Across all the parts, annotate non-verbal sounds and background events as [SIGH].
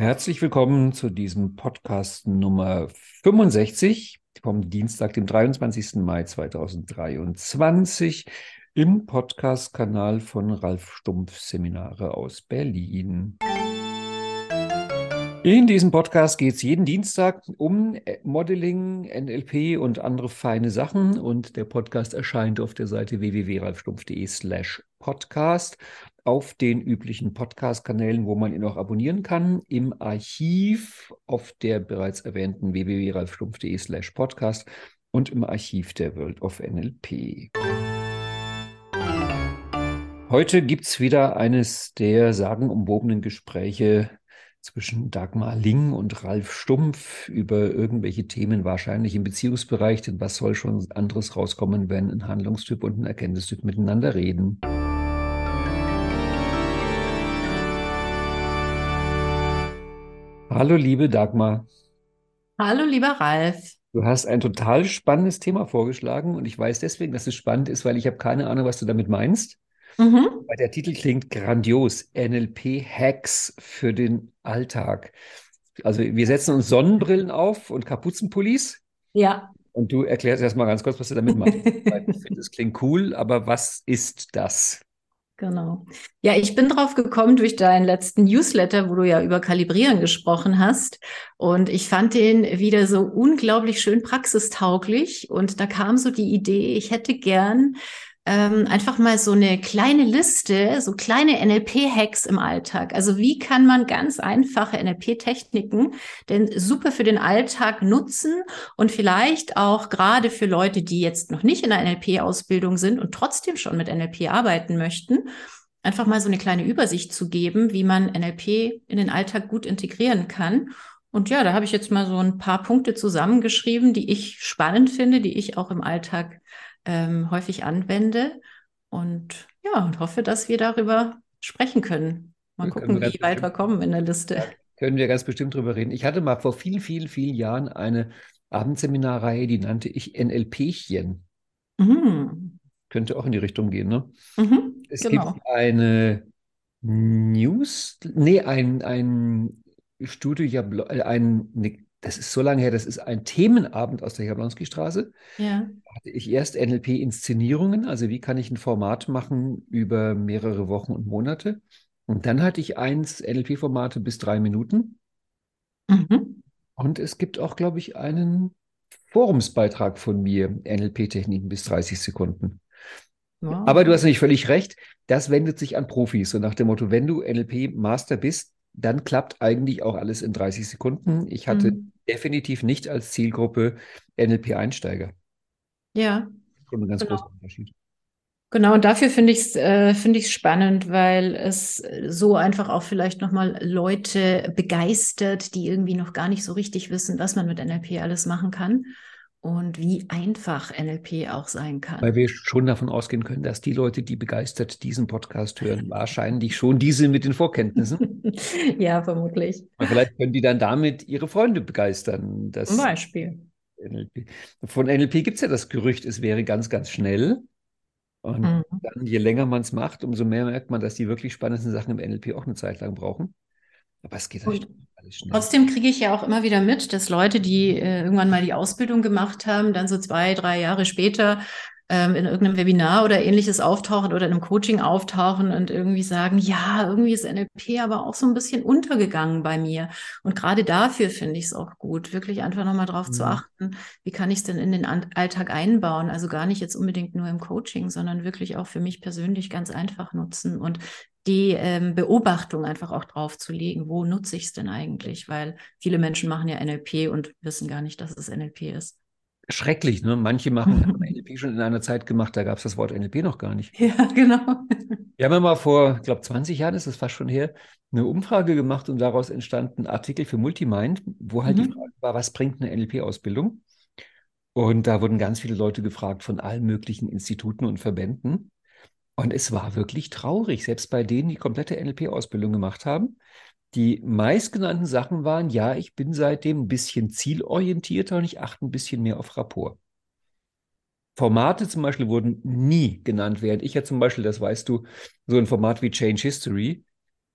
Herzlich willkommen zu diesem Podcast Nummer 65 vom Dienstag, dem 23. Mai 2023 im Podcast-Kanal von Ralf Stumpf Seminare aus Berlin. In diesem Podcast geht es jeden Dienstag um Modeling, NLP und andere feine Sachen. Und der Podcast erscheint auf der Seite www.ralfstumpf.de slash podcast auf den üblichen Podcast-Kanälen, wo man ihn auch abonnieren kann, im Archiv auf der bereits erwähnten www.ralfstumpf.de slash podcast und im Archiv der World of NLP. Heute gibt es wieder eines der sagenumwobenen Gespräche zwischen Dagmar Ling und Ralf Stumpf über irgendwelche Themen, wahrscheinlich im Beziehungsbereich, denn was soll schon anderes rauskommen, wenn ein Handlungstyp und ein Erkenntnistyp miteinander reden? Hallo, liebe Dagmar. Hallo, lieber Ralf. Du hast ein total spannendes Thema vorgeschlagen und ich weiß deswegen, dass es spannend ist, weil ich habe keine Ahnung, was du damit meinst. Mhm. Weil der Titel klingt grandios. NLP-Hacks für den Alltag. Also wir setzen uns Sonnenbrillen auf und Kapuzenpullis. Ja. Und du erklärst erstmal ganz kurz, was du damit meinst. [LAUGHS] ich finde, das klingt cool, aber was ist das? Genau. Ja, ich bin drauf gekommen durch deinen letzten Newsletter, wo du ja über Kalibrieren gesprochen hast. Und ich fand den wieder so unglaublich schön praxistauglich. Und da kam so die Idee, ich hätte gern ähm, einfach mal so eine kleine Liste, so kleine NLP-Hacks im Alltag. Also wie kann man ganz einfache NLP-Techniken denn super für den Alltag nutzen und vielleicht auch gerade für Leute, die jetzt noch nicht in der NLP-Ausbildung sind und trotzdem schon mit NLP arbeiten möchten, einfach mal so eine kleine Übersicht zu geben, wie man NLP in den Alltag gut integrieren kann. Und ja, da habe ich jetzt mal so ein paar Punkte zusammengeschrieben, die ich spannend finde, die ich auch im Alltag ähm, häufig anwende. Und ja, und hoffe, dass wir darüber sprechen können. Mal ja, gucken, wie weit wir kommen in der Liste. Ja, können wir ganz bestimmt drüber reden. Ich hatte mal vor vielen, vielen, vielen Jahren eine Abendseminarreihe, die nannte ich NLPchen. Mhm. Könnte auch in die Richtung gehen, ne? Mhm, es genau. gibt eine News, nee, ein, ein Studio, äh, ein, eine das ist so lange her, das ist ein Themenabend aus der Jablonski-Straße. Ja. Da hatte ich erst NLP-Inszenierungen, also wie kann ich ein Format machen über mehrere Wochen und Monate. Und dann hatte ich eins NLP-Formate bis drei Minuten. Mhm. Und es gibt auch, glaube ich, einen Forumsbeitrag von mir, NLP-Techniken bis 30 Sekunden. Wow. Aber du hast nicht völlig recht, das wendet sich an Profis. So nach dem Motto, wenn du NLP-Master bist, dann klappt eigentlich auch alles in 30 Sekunden. Ich hatte mhm. definitiv nicht als Zielgruppe NLP-Einsteiger. Ja. Schon ein ganz genau. großer Unterschied. Genau, und dafür finde ich es äh, find spannend, weil es so einfach auch vielleicht nochmal Leute begeistert, die irgendwie noch gar nicht so richtig wissen, was man mit NLP alles machen kann und wie einfach NLP auch sein kann. Weil wir schon davon ausgehen können, dass die Leute, die begeistert diesen Podcast hören, wahrscheinlich schon diese mit den Vorkenntnissen. [LAUGHS] ja, vermutlich. Und vielleicht können die dann damit ihre Freunde begeistern. Zum Beispiel. NLP. Von NLP gibt es ja das Gerücht, es wäre ganz, ganz schnell. Und mhm. dann, je länger man es macht, umso mehr merkt man, dass die wirklich spannenden Sachen im NLP auch eine Zeit lang brauchen. Aber es geht halt. Trotzdem kriege ich ja auch immer wieder mit, dass Leute, die äh, irgendwann mal die Ausbildung gemacht haben, dann so zwei, drei Jahre später ähm, in irgendeinem Webinar oder ähnliches auftauchen oder in einem Coaching auftauchen und irgendwie sagen, ja, irgendwie ist NLP aber auch so ein bisschen untergegangen bei mir. Und gerade dafür finde ich es auch gut, wirklich einfach nochmal drauf mhm. zu achten, wie kann ich es denn in den Alltag einbauen? Also gar nicht jetzt unbedingt nur im Coaching, sondern wirklich auch für mich persönlich ganz einfach nutzen und die ähm, Beobachtung einfach auch drauf zu legen, wo nutze ich es denn eigentlich? Weil viele Menschen machen ja NLP und wissen gar nicht, dass es NLP ist schrecklich. Ne? Manche machen [LAUGHS] haben NLP schon in einer Zeit gemacht, da gab es das Wort NLP noch gar nicht. Ja, genau. Wir haben ja mal vor, ich glaube, 20 Jahren ist das fast schon her, eine Umfrage gemacht und daraus entstand ein Artikel für Multimind, wo halt mhm. die Frage war, was bringt eine NLP-Ausbildung? Und da wurden ganz viele Leute gefragt von allen möglichen Instituten und Verbänden. Und es war wirklich traurig, selbst bei denen, die komplette NLP-Ausbildung gemacht haben. Die meistgenannten Sachen waren, ja, ich bin seitdem ein bisschen zielorientierter und ich achte ein bisschen mehr auf Rapport. Formate zum Beispiel wurden nie genannt, während ich ja zum Beispiel, das weißt du, so ein Format wie Change History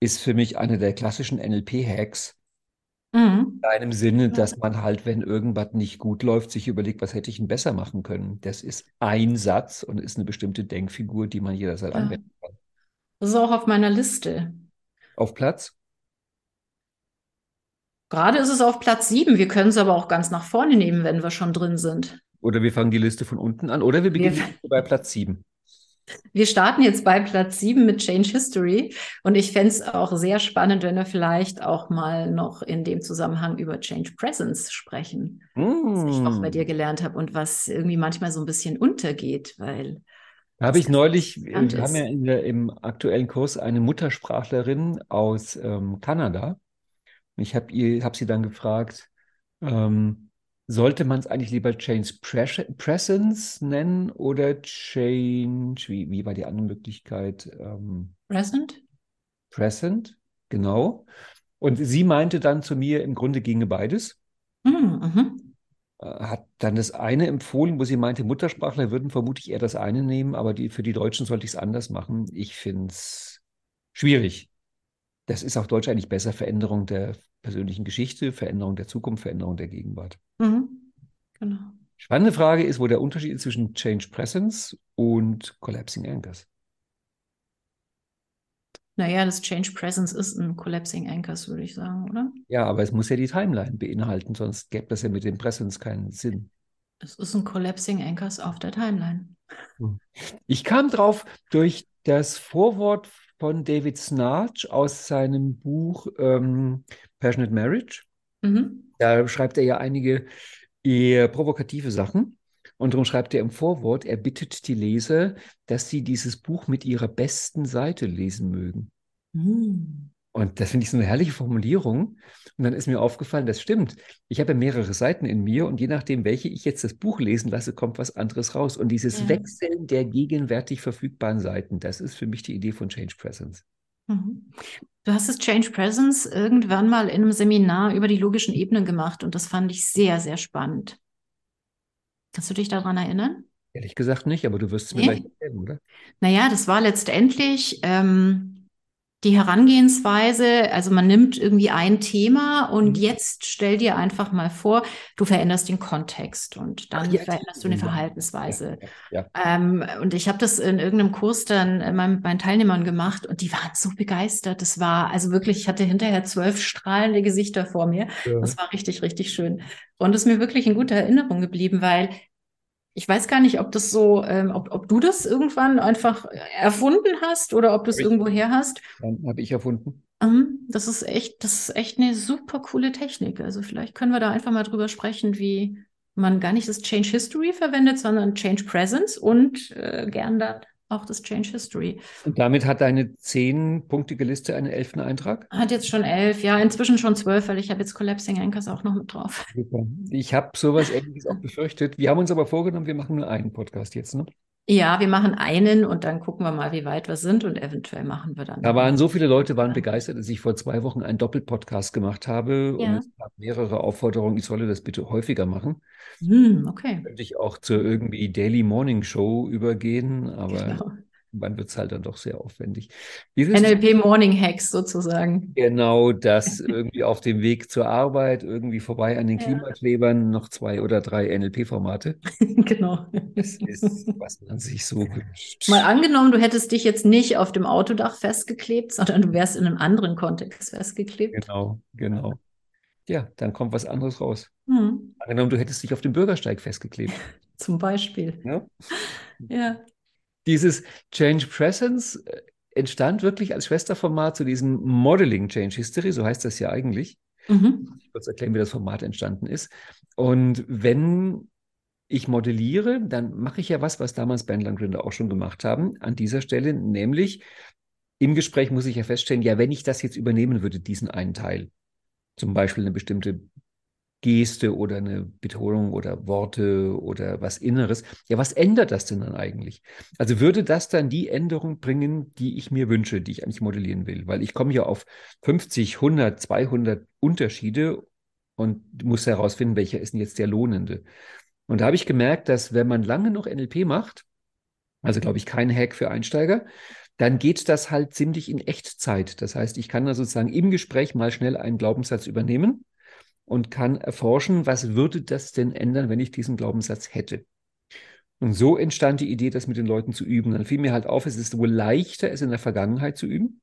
ist für mich einer der klassischen NLP-Hacks, Mhm. In einem Sinne, dass man halt, wenn irgendwas nicht gut läuft, sich überlegt, was hätte ich denn besser machen können. Das ist ein Satz und ist eine bestimmte Denkfigur, die man jederzeit ja. anwenden kann. Das ist auch auf meiner Liste. Auf Platz? Gerade ist es auf Platz sieben. Wir können es aber auch ganz nach vorne nehmen, wenn wir schon drin sind. Oder wir fangen die Liste von unten an. Oder wir beginnen wir bei Platz sieben. Wir starten jetzt bei Platz sieben mit Change History. Und ich fände es auch sehr spannend, wenn wir vielleicht auch mal noch in dem Zusammenhang über Change Presence sprechen, mm. was ich auch bei dir gelernt habe und was irgendwie manchmal so ein bisschen untergeht, weil. Habe ich neulich, wir haben ja der, im aktuellen Kurs eine Muttersprachlerin aus ähm, Kanada. Ich habe hab sie dann gefragt, ähm, sollte man es eigentlich lieber Change Presence nennen oder Change, wie, wie war die andere Möglichkeit? Ähm, Present? Present, genau. Und sie meinte dann zu mir, im Grunde ginge beides. Mhm. mhm. Äh, hat dann das eine empfohlen, wo sie meinte, Muttersprachler würden vermutlich eher das eine nehmen, aber die, für die Deutschen sollte ich es anders machen. Ich finde es schwierig. Das ist auf Deutsch eigentlich besser Veränderung der persönlichen Geschichte, Veränderung der Zukunft, Veränderung der Gegenwart. Mhm. Genau. Spannende Frage ist, wo der Unterschied ist zwischen Change Presence und Collapsing Anchors. Naja, das Change Presence ist ein Collapsing Anchors, würde ich sagen, oder? Ja, aber es muss ja die Timeline beinhalten, sonst gäbe das ja mit dem Presence keinen Sinn. Es ist ein Collapsing Anchors auf der Timeline. Hm. Ich kam drauf durch das Vorwort von David Snarch aus seinem Buch ähm, Passionate Marriage. Mhm. Da schreibt er ja einige eher provokative Sachen. Und darum schreibt er im Vorwort, er bittet die Leser, dass sie dieses Buch mit ihrer besten Seite lesen mögen. Mhm. Und das finde ich so eine herrliche Formulierung. Und dann ist mir aufgefallen, das stimmt. Ich habe mehrere Seiten in mir und je nachdem, welche ich jetzt das Buch lesen lasse, kommt was anderes raus. Und dieses ja. Wechseln der gegenwärtig verfügbaren Seiten, das ist für mich die Idee von Change Presence. Mhm. Du hast das Change Presence irgendwann mal in einem Seminar über die logischen Ebenen gemacht und das fand ich sehr, sehr spannend. Kannst du dich daran erinnern? Ehrlich gesagt nicht, aber du wirst es mir nee. gleich erzählen, oder? Naja, das war letztendlich ähm, die Herangehensweise, also man nimmt irgendwie ein Thema und mhm. jetzt stell dir einfach mal vor, du veränderst den Kontext und dann Ach, veränderst du eine Verhaltensweise. Ja, ja. Ähm, und ich habe das in irgendeinem Kurs dann meinen, meinen Teilnehmern gemacht und die waren so begeistert. Das war also wirklich, ich hatte hinterher zwölf strahlende Gesichter vor mir. Das war richtig, richtig schön. Und es ist mir wirklich in guter Erinnerung geblieben, weil ich weiß gar nicht, ob das so, ähm, ob, ob du das irgendwann einfach erfunden hast oder ob du es irgendwo her hast. Habe ich erfunden. Mhm, das ist echt, das ist echt eine super coole Technik. Also vielleicht können wir da einfach mal drüber sprechen, wie man gar nicht das Change History verwendet, sondern Change Presence und äh, gern dann auch das Change History. Und damit hat deine zehnpunktige Liste einen elften Eintrag? Hat jetzt schon elf, ja, inzwischen schon zwölf, weil ich habe jetzt Collapsing Anchors auch noch mit drauf. Super. Ich habe sowas ähnliches auch befürchtet. Wir haben uns aber vorgenommen, wir machen nur einen Podcast jetzt, ne? Ja, wir machen einen und dann gucken wir mal, wie weit wir sind und eventuell machen wir dann. Da waren so viele Leute waren begeistert, dass ich vor zwei Wochen einen Doppelpodcast gemacht habe ja. und es gab mehrere Aufforderungen, ich solle das bitte häufiger machen. Hm, okay. Könnte ich auch zur irgendwie Daily Morning Show übergehen, aber genau wann wird es halt dann doch sehr aufwendig. NLP Morning Hacks sozusagen. Genau, das irgendwie auf dem Weg zur Arbeit, irgendwie vorbei an den ja. Klimaklebern, noch zwei oder drei NLP-Formate. [LAUGHS] genau. Das ist, was man sich so wünscht. Mal angenommen, du hättest dich jetzt nicht auf dem Autodach festgeklebt, sondern du wärst in einem anderen Kontext festgeklebt. Genau, genau. Ja, dann kommt was anderes raus. Hm. Angenommen, du hättest dich auf dem Bürgersteig festgeklebt. [LAUGHS] Zum Beispiel. Ja. ja dieses Change Presence äh, entstand wirklich als Schwesterformat zu diesem Modeling Change History, so heißt das ja eigentlich. Mhm. Ich kurz erklären, wie das Format entstanden ist. Und wenn ich modelliere, dann mache ich ja was, was damals Bandler und Grinder auch schon gemacht haben, an dieser Stelle, nämlich im Gespräch muss ich ja feststellen, ja, wenn ich das jetzt übernehmen würde, diesen einen Teil, zum Beispiel eine bestimmte Geste oder eine Betonung oder Worte oder was Inneres. Ja, was ändert das denn dann eigentlich? Also würde das dann die Änderung bringen, die ich mir wünsche, die ich eigentlich modellieren will? Weil ich komme ja auf 50, 100, 200 Unterschiede und muss herausfinden, welcher ist denn jetzt der lohnende. Und da habe ich gemerkt, dass wenn man lange noch NLP macht, also glaube ich kein Hack für Einsteiger, dann geht das halt ziemlich in Echtzeit. Das heißt, ich kann da sozusagen im Gespräch mal schnell einen Glaubenssatz übernehmen und kann erforschen, was würde das denn ändern, wenn ich diesen Glaubenssatz hätte. Und so entstand die Idee, das mit den Leuten zu üben. Dann fiel mir halt auf, es ist wohl leichter, es in der Vergangenheit zu üben.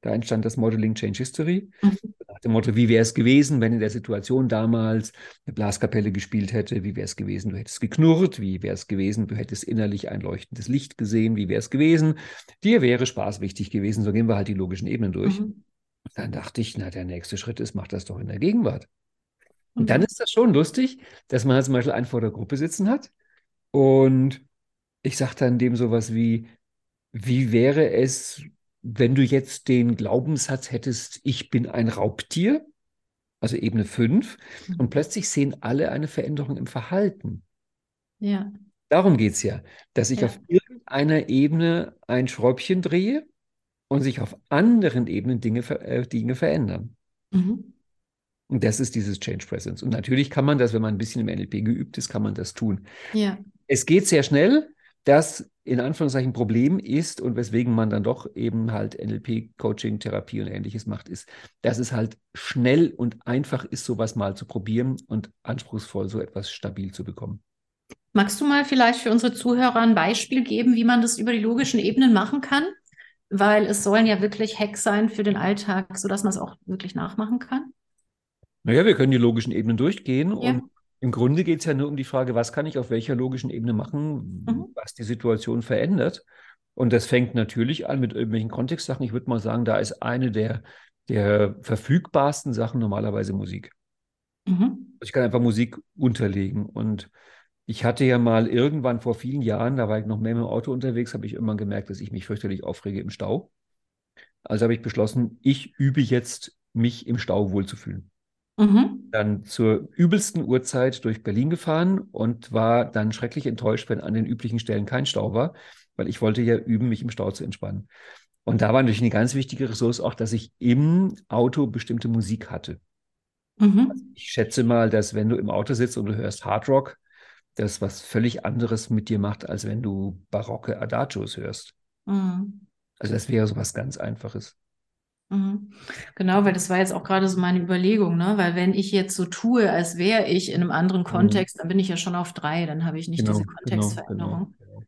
Da entstand das Modeling Change History. Mhm. Nach dem Motto, wie wäre es gewesen, wenn in der Situation damals eine Blaskapelle gespielt hätte? Wie wäre es gewesen, du hättest geknurrt? Wie wäre es gewesen, du hättest innerlich ein leuchtendes Licht gesehen? Wie wäre es gewesen? Dir wäre Spaß wichtig gewesen. So gehen wir halt die logischen Ebenen durch. Mhm. Dann dachte ich, na, der nächste Schritt ist, mach das doch in der Gegenwart. Und mhm. dann ist das schon lustig, dass man halt zum Beispiel einen vor der Gruppe sitzen hat und ich sage dann dem sowas wie, wie wäre es, wenn du jetzt den Glaubenssatz hättest, ich bin ein Raubtier, also Ebene 5, mhm. und plötzlich sehen alle eine Veränderung im Verhalten. Ja. Darum geht es ja, dass ich ja. auf irgendeiner Ebene ein Schräubchen drehe und sich auf anderen Ebenen Dinge, äh, Dinge verändern. Mhm. Und das ist dieses Change Presence. Und natürlich kann man das, wenn man ein bisschen im NLP geübt ist, kann man das tun. Ja. Es geht sehr schnell. Das in Anführungszeichen Problem ist und weswegen man dann doch eben halt NLP, Coaching, Therapie und ähnliches macht, ist, dass es halt schnell und einfach ist, sowas mal zu probieren und anspruchsvoll so etwas stabil zu bekommen. Magst du mal vielleicht für unsere Zuhörer ein Beispiel geben, wie man das über die logischen Ebenen machen kann? Weil es sollen ja wirklich Hacks sein für den Alltag, sodass man es auch wirklich nachmachen kann. Naja, wir können die logischen Ebenen durchgehen ja. und im Grunde geht es ja nur um die Frage, was kann ich auf welcher logischen Ebene machen, mhm. was die Situation verändert. Und das fängt natürlich an mit irgendwelchen Kontextsachen. Ich würde mal sagen, da ist eine der, der verfügbarsten Sachen normalerweise Musik. Mhm. Also ich kann einfach Musik unterlegen. Und ich hatte ja mal irgendwann vor vielen Jahren, da war ich noch mehr mit dem Auto unterwegs, habe ich irgendwann gemerkt, dass ich mich fürchterlich aufrege im Stau. Also habe ich beschlossen, ich übe jetzt, mich im Stau wohlzufühlen. Mhm. Dann zur übelsten Uhrzeit durch Berlin gefahren und war dann schrecklich enttäuscht, wenn an den üblichen Stellen kein Stau war, weil ich wollte ja üben, mich im Stau zu entspannen. Und da war natürlich eine ganz wichtige Ressource auch, dass ich im Auto bestimmte Musik hatte. Mhm. Also ich schätze mal, dass wenn du im Auto sitzt und du hörst Hard Rock, das was völlig anderes mit dir macht, als wenn du barocke Adagios hörst. Mhm. Also das wäre so was ganz Einfaches. Mhm. Genau, weil das war jetzt auch gerade so meine Überlegung, ne? Weil wenn ich jetzt so tue, als wäre ich in einem anderen mhm. Kontext, dann bin ich ja schon auf drei, dann habe ich nicht genau, diese Kontextveränderung. Genau, genau.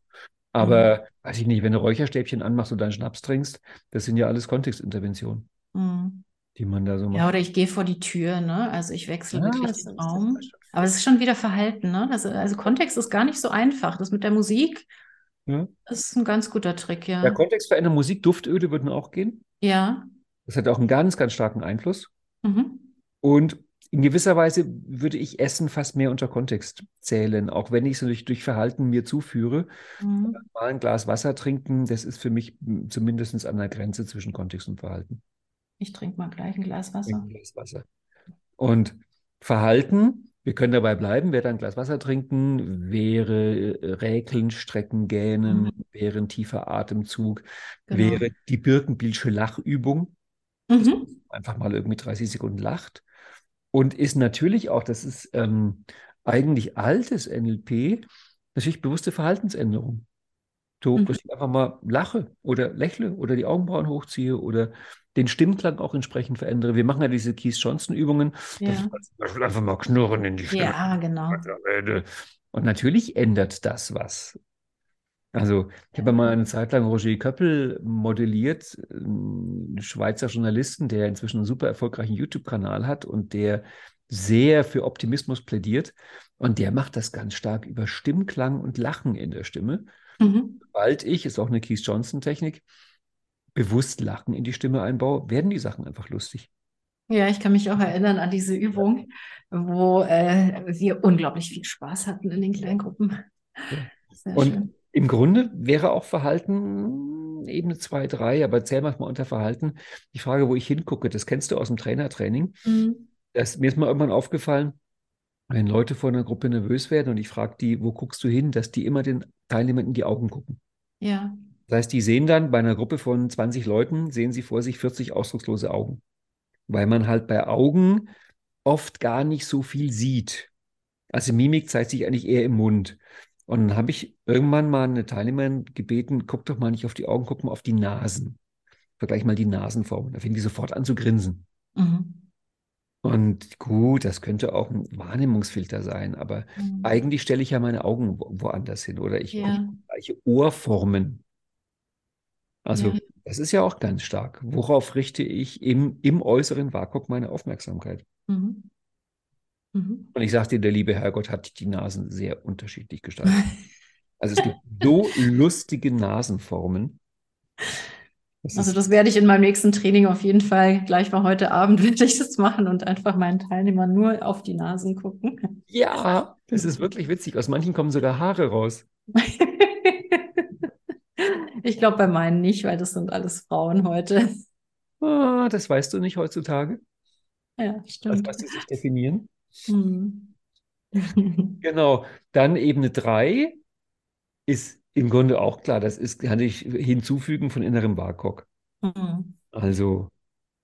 Aber mhm. weiß ich nicht, wenn du Räucherstäbchen anmachst und deinen Schnaps trinkst, das sind ja alles Kontextinterventionen, mhm. die man da so macht. Ja, oder ich gehe vor die Tür, ne? Also ich wechsle ja, wirklich den Raum. Aber es ist schon wieder Verhalten, ne? Das, also Kontext ist gar nicht so einfach. Das mit der Musik ja. ist ein ganz guter Trick, ja. Ja, Kontext verändern, Musik, Duftöde würden auch gehen. Ja. Das hat auch einen ganz, ganz starken Einfluss. Mhm. Und in gewisser Weise würde ich Essen fast mehr unter Kontext zählen, auch wenn ich es natürlich durch Verhalten mir zuführe. Mhm. Mal ein Glas Wasser trinken, das ist für mich zumindest an der Grenze zwischen Kontext und Verhalten. Ich trinke mal gleich ein Glas Wasser. Ein Glas Wasser. Und Verhalten, wir können dabei bleiben, wäre ein Glas Wasser trinken, wäre äh, Räkeln, Strecken, Gähnen, mhm. wäre ein tiefer Atemzug, genau. wäre die Birkenbielsche Lachübung. Mhm. Einfach mal irgendwie 30 Sekunden lacht. Und ist natürlich auch, das ist ähm, eigentlich altes NLP, natürlich bewusste Verhaltensänderung. So, mhm. dass ich einfach mal lache oder lächle oder die Augenbrauen hochziehe oder den Stimmklang auch entsprechend verändere. Wir machen ja diese Keith Johnson-Übungen, ja. dass ich einfach mal knurren in die Stimme. Ja, genau. [LAUGHS] Und natürlich ändert das was. Also ich habe mal eine Zeit lang Roger Köppel modelliert, einen Schweizer Journalisten, der inzwischen einen super erfolgreichen YouTube-Kanal hat und der sehr für Optimismus plädiert. Und der macht das ganz stark über Stimmklang und Lachen in der Stimme. Mhm. Sobald ich, ist auch eine Keith Johnson-Technik, bewusst Lachen in die Stimme einbaue, werden die Sachen einfach lustig. Ja, ich kann mich auch erinnern an diese Übung, wo äh, wir unglaublich viel Spaß hatten in den Kleingruppen. Ja. und schön. Im Grunde wäre auch Verhalten Ebene 2, 3, aber zähl mal unter Verhalten. Die Frage, wo ich hingucke, das kennst du aus dem Trainertraining. Mhm. Das, mir ist mal irgendwann aufgefallen, wenn Leute vor einer Gruppe nervös werden und ich frage die, wo guckst du hin, dass die immer den Teilnehmern in die Augen gucken. Ja. Das heißt, die sehen dann bei einer Gruppe von 20 Leuten, sehen sie vor sich 40 ausdruckslose Augen. Weil man halt bei Augen oft gar nicht so viel sieht. Also Mimik zeigt sich eigentlich eher im Mund. Und dann habe ich irgendwann mal eine Teilnehmerin gebeten, guck doch mal nicht auf die Augen, guck mal auf die Nasen. Vergleich mal die Nasenformen. Da fing die sofort an zu grinsen. Mhm. Und gut, das könnte auch ein Wahrnehmungsfilter sein, aber mhm. eigentlich stelle ich ja meine Augen wo woanders hin oder ich ja. gleiche Ohrformen. Also ja. das ist ja auch ganz stark. Worauf richte ich im, im äußeren Vakuum meine Aufmerksamkeit? Mhm. Mhm. Und ich sage dir, der liebe Herrgott hat die Nasen sehr unterschiedlich gestaltet. [LAUGHS] also es gibt so lustige Nasenformen. Das also das werde ich in meinem nächsten Training auf jeden Fall gleich mal heute Abend [LAUGHS] werde ich das machen und einfach meinen Teilnehmern nur auf die Nasen gucken. Ja, das ist wirklich witzig. Aus manchen kommen sogar Haare raus. [LAUGHS] ich glaube bei meinen nicht, weil das sind alles Frauen heute. Ah, das weißt du nicht heutzutage. Ja, stimmt. Als was sie sich definieren. Hm. [LAUGHS] genau. Dann Ebene 3 ist im Grunde auch klar, das ist, kann ich hinzufügen von innerem Barkok. Mhm. Also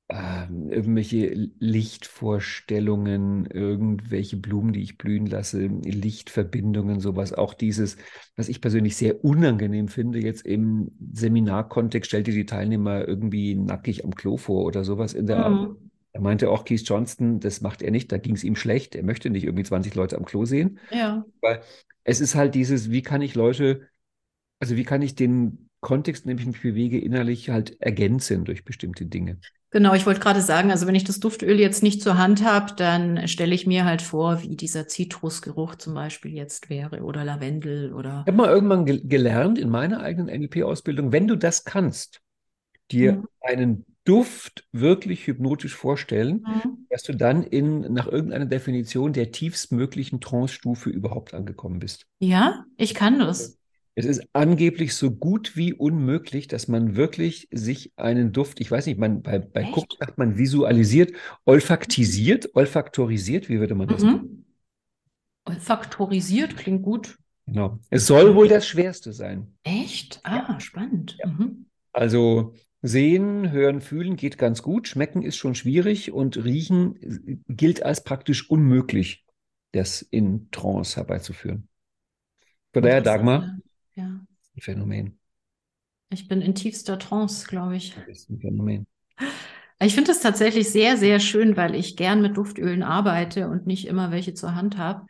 ähm, irgendwelche Lichtvorstellungen, irgendwelche Blumen, die ich blühen lasse, Lichtverbindungen, sowas. Auch dieses, was ich persönlich sehr unangenehm finde, jetzt im Seminarkontext, stellt ihr die Teilnehmer irgendwie nackig am Klo vor oder sowas in der mhm. Art. Er meinte auch Keith Johnston, das macht er nicht, da ging es ihm schlecht. Er möchte nicht irgendwie 20 Leute am Klo sehen. Ja. Weil es ist halt dieses, wie kann ich Leute also wie kann ich den Kontext, in dem ich mich bewege, innerlich halt ergänzen durch bestimmte Dinge? Genau, ich wollte gerade sagen, also wenn ich das Duftöl jetzt nicht zur Hand habe, dann stelle ich mir halt vor, wie dieser Zitrusgeruch zum Beispiel jetzt wäre oder Lavendel oder. Ich habe mal irgendwann ge gelernt in meiner eigenen NLP-Ausbildung, wenn du das kannst, dir mhm. einen Duft wirklich hypnotisch vorstellen, mhm. dass du dann in, nach irgendeiner Definition der tiefstmöglichen Trance-Stufe überhaupt angekommen bist. Ja, ich kann das. Es ist angeblich so gut wie unmöglich, dass man wirklich sich einen Duft, ich weiß nicht, man, bei, bei Cook sagt man visualisiert, olfaktisiert, olfaktorisiert, wie würde man das mhm. Olfaktorisiert klingt gut. Genau. Es soll wohl das Schwerste sein. Echt? Ah, ja. spannend. Ja. Mhm. Also sehen, hören, fühlen geht ganz gut. Schmecken ist schon schwierig und riechen gilt als praktisch unmöglich, das in Trance herbeizuführen. Von daher, Dagmar, ja. Ein Phänomen. Ich bin in tiefster Trance, glaube ich. Das ist ein Phänomen. Ich finde es tatsächlich sehr, sehr schön, weil ich gern mit Duftölen arbeite und nicht immer welche zur Hand habe.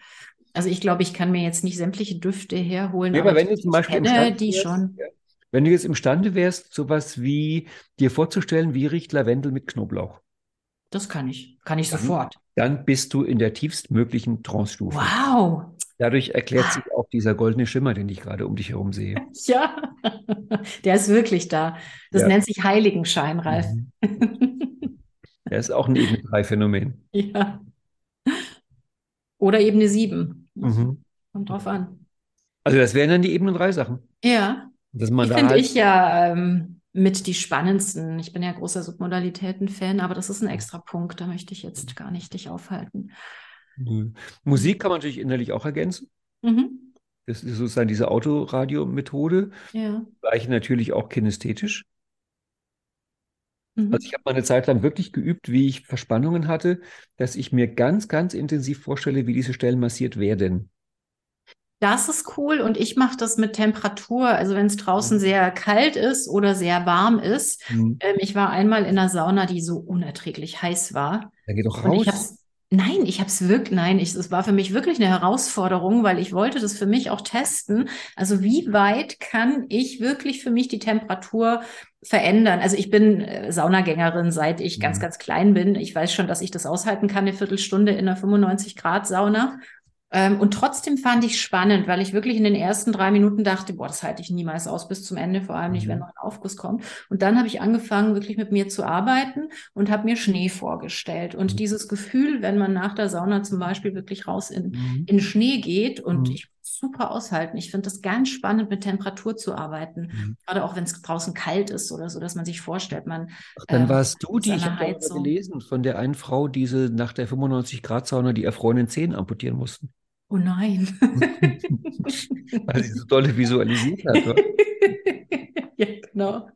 Also ich glaube, ich kann mir jetzt nicht sämtliche Düfte herholen. Ja, aber, wenn du zum Beispiel kenne die schon. Wenn du jetzt imstande wärst, sowas wie dir vorzustellen, wie riecht Lavendel mit Knoblauch? Das kann ich. Kann ich dann, sofort. Dann bist du in der tiefstmöglichen Trance-Stufe. Wow. Dadurch erklärt ah. sich auch dieser goldene Schimmer, den ich gerade um dich herum sehe. [LAUGHS] Ja, der ist wirklich da. Das ja. nennt sich Heiligenschein, Ralf. [LAUGHS] Mhm. Er ist auch ein Ebene 3 Phänomen. Ja. Oder Ebene 7. Mhm. Kommt drauf an. Also das wären dann die Ebene 3 Sachen. Ja. Dass man die finde halt ich ja ähm, mit die spannendsten. Ich bin ja großer Submodalitäten-Fan, aber das ist ein extra Punkt. Da möchte ich jetzt gar nicht dich aufhalten. Musik kann man natürlich innerlich auch ergänzen. Mhm. Das ist sozusagen diese Autoradio-Methode. Ja. Gleiche natürlich auch kinästhetisch. Mhm. Also ich habe mal eine Zeit lang wirklich geübt, wie ich Verspannungen hatte, dass ich mir ganz, ganz intensiv vorstelle, wie diese Stellen massiert werden. Das ist cool und ich mache das mit Temperatur. Also wenn es draußen mhm. sehr kalt ist oder sehr warm ist. Mhm. Ähm, ich war einmal in einer Sauna, die so unerträglich heiß war. Da geht doch raus. Nein, ich habe es wirklich, nein, ich, es war für mich wirklich eine Herausforderung, weil ich wollte das für mich auch testen. Also wie weit kann ich wirklich für mich die Temperatur verändern? Also ich bin äh, Saunagängerin, seit ich mhm. ganz, ganz klein bin. Ich weiß schon, dass ich das aushalten kann, eine Viertelstunde in einer 95 Grad Sauna. Ähm, und trotzdem fand ich spannend, weil ich wirklich in den ersten drei Minuten dachte, boah, das halte ich niemals aus bis zum Ende, vor allem nicht, wenn mhm. noch ein Aufguss kommt. Und dann habe ich angefangen, wirklich mit mir zu arbeiten und habe mir Schnee vorgestellt. Und mhm. dieses Gefühl, wenn man nach der Sauna zum Beispiel wirklich raus in, mhm. in Schnee geht und ich super aushalten. Ich finde das ganz spannend, mit Temperatur zu arbeiten. Mhm. Gerade auch wenn es draußen kalt ist oder so, dass man sich vorstellt, man. Ach, dann ähm, warst du die, ich habe gelesen von der einen Frau, diese nach der 95 Grad Sauna die erfrorenen Zehen amputieren mussten. Oh nein. [LAUGHS] Weil sie so dolle visualisiert hat. [LAUGHS] Ja, genau.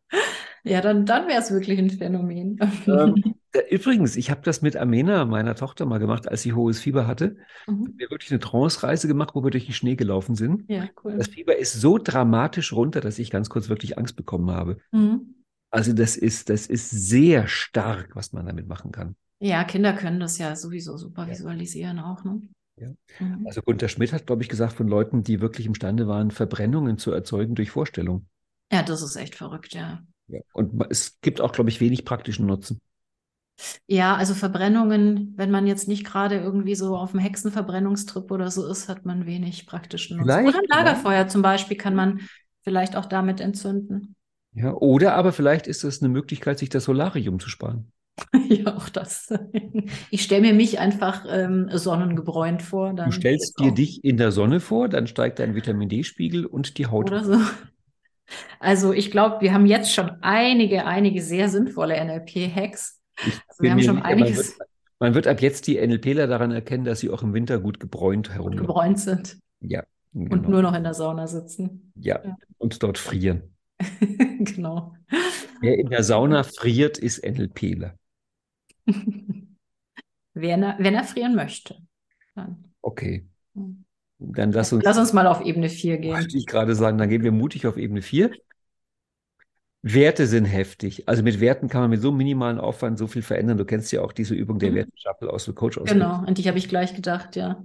Ja, dann, dann wäre es wirklich ein Phänomen. Ähm, übrigens, ich habe das mit Amena, meiner Tochter, mal gemacht, als sie hohes Fieber hatte. Mhm. Wir wirklich eine Trance-Reise gemacht, wo wir durch den Schnee gelaufen sind. Ja, cool. Das Fieber ist so dramatisch runter, dass ich ganz kurz wirklich Angst bekommen habe. Mhm. Also das ist, das ist sehr stark, was man damit machen kann. Ja, Kinder können das ja sowieso super visualisieren auch. Ne? Ja. Mhm. Also Gunter Schmidt hat, glaube ich, gesagt von Leuten, die wirklich imstande waren, Verbrennungen zu erzeugen durch Vorstellung. Ja, das ist echt verrückt, ja. Ja. Und es gibt auch, glaube ich, wenig praktischen Nutzen. Ja, also Verbrennungen, wenn man jetzt nicht gerade irgendwie so auf dem Hexenverbrennungstrip oder so ist, hat man wenig praktischen Nutzen. Vielleicht, oder ein Lagerfeuer ja. zum Beispiel kann man vielleicht auch damit entzünden. Ja, oder aber vielleicht ist es eine Möglichkeit, sich das Solarium zu sparen. [LAUGHS] ja, auch das. Ich stelle mir mich einfach ähm, sonnengebräunt vor. du stellst dir dich in der Sonne vor, dann steigt dein Vitamin D-Spiegel und die Haut. Oder so. Also ich glaube, wir haben jetzt schon einige, einige sehr sinnvolle NLP-Hacks. Also wir haben schon einiges. Man wird, man wird, ab jetzt die NLPler daran erkennen, dass sie auch im Winter gut gebräunt herum. Gebräunt sind. Ja. Genau. Und nur noch in der Sauna sitzen. Ja, ja. und dort frieren. [LAUGHS] genau. Wer in der Sauna friert, ist NLPler. [LAUGHS] wenn, er, wenn er frieren möchte. Dann. Okay. Dann lass uns, lass uns mal auf Ebene 4 gehen. Wollte ich gerade sagen, dann gehen wir mutig auf Ebene 4. Werte sind heftig. Also mit Werten kann man mit so minimalen Aufwand so viel verändern. Du kennst ja auch diese Übung der mhm. Werteschappel aus dem Coach aus. Genau, an die habe ich gleich gedacht, ja.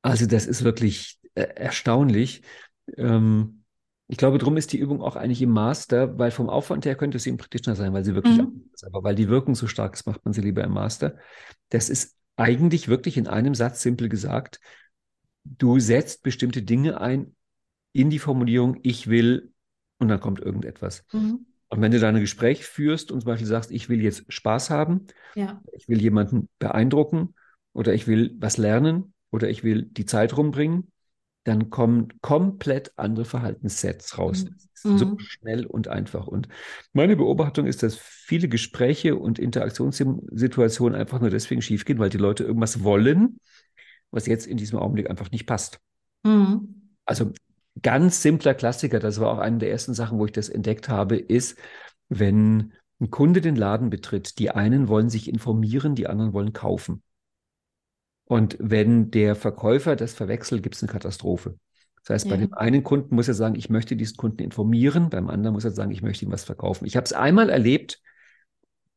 Also das ist wirklich äh, erstaunlich. Ähm, ich glaube, darum ist die Übung auch eigentlich im Master, weil vom Aufwand her könnte sie im Practitioner sein, weil sie wirklich mhm. ist. Aber weil die Wirkung so stark ist, macht man sie lieber im Master. Das ist eigentlich wirklich in einem Satz simpel gesagt. Du setzt bestimmte Dinge ein in die Formulierung, ich will, und dann kommt irgendetwas. Mhm. Und wenn du da ein Gespräch führst und zum Beispiel sagst, ich will jetzt Spaß haben, ja. ich will jemanden beeindrucken oder ich will was lernen oder ich will die Zeit rumbringen, dann kommen komplett andere Verhaltenssets raus. Mhm. So mhm. schnell und einfach. Und meine Beobachtung ist, dass viele Gespräche und Interaktionssituationen einfach nur deswegen schiefgehen, weil die Leute irgendwas wollen, was jetzt in diesem Augenblick einfach nicht passt. Mhm. Also ganz simpler Klassiker, das war auch eine der ersten Sachen, wo ich das entdeckt habe, ist, wenn ein Kunde den Laden betritt, die einen wollen sich informieren, die anderen wollen kaufen. Und wenn der Verkäufer das verwechselt, gibt es eine Katastrophe. Das heißt, ja. bei dem einen Kunden muss er sagen, ich möchte diesen Kunden informieren, beim anderen muss er sagen, ich möchte ihm was verkaufen. Ich habe es einmal erlebt,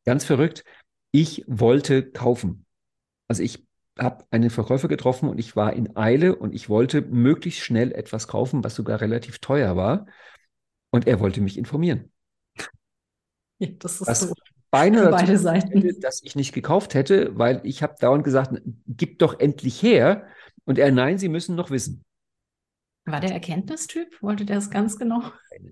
ganz verrückt, ich wollte kaufen. Also ich habe einen Verkäufer getroffen und ich war in Eile und ich wollte möglichst schnell etwas kaufen, was sogar relativ teuer war. Und er wollte mich informieren. [LAUGHS] Ja, das ist was so. Beinahe beide Seiten. dass ich nicht gekauft hätte, weil ich habe dauernd gesagt, gib doch endlich her. Und er, nein, Sie müssen noch wissen. War der Erkenntnistyp? Wollte der es ganz genau?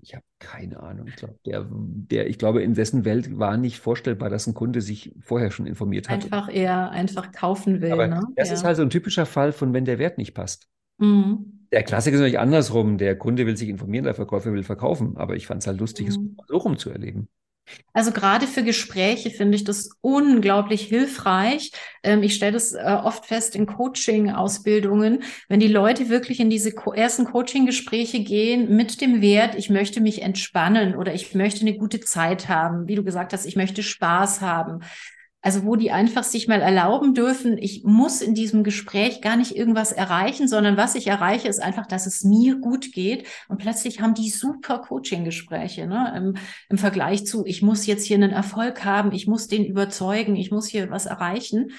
Ich habe keine Ahnung. Ich, glaub, der, der, ich glaube, in dessen Welt war nicht vorstellbar, dass ein Kunde sich vorher schon informiert hat. Einfach eher einfach kaufen will. Aber ne? das ja. ist halt so ein typischer Fall von, wenn der Wert nicht passt. Mhm. Der Klassiker ist natürlich andersrum. Der Kunde will sich informieren, der Verkäufer will verkaufen. Aber ich fand es halt lustig, mhm. es so rum zu erleben. Also gerade für Gespräche finde ich das unglaublich hilfreich. Ähm, ich stelle das äh, oft fest in Coaching-Ausbildungen, wenn die Leute wirklich in diese ersten Coaching-Gespräche gehen mit dem Wert, ich möchte mich entspannen oder ich möchte eine gute Zeit haben, wie du gesagt hast, ich möchte Spaß haben. Also wo die einfach sich mal erlauben dürfen, ich muss in diesem Gespräch gar nicht irgendwas erreichen, sondern was ich erreiche, ist einfach, dass es mir gut geht. Und plötzlich haben die super Coaching-Gespräche ne? Im, im Vergleich zu, ich muss jetzt hier einen Erfolg haben, ich muss den überzeugen, ich muss hier was erreichen,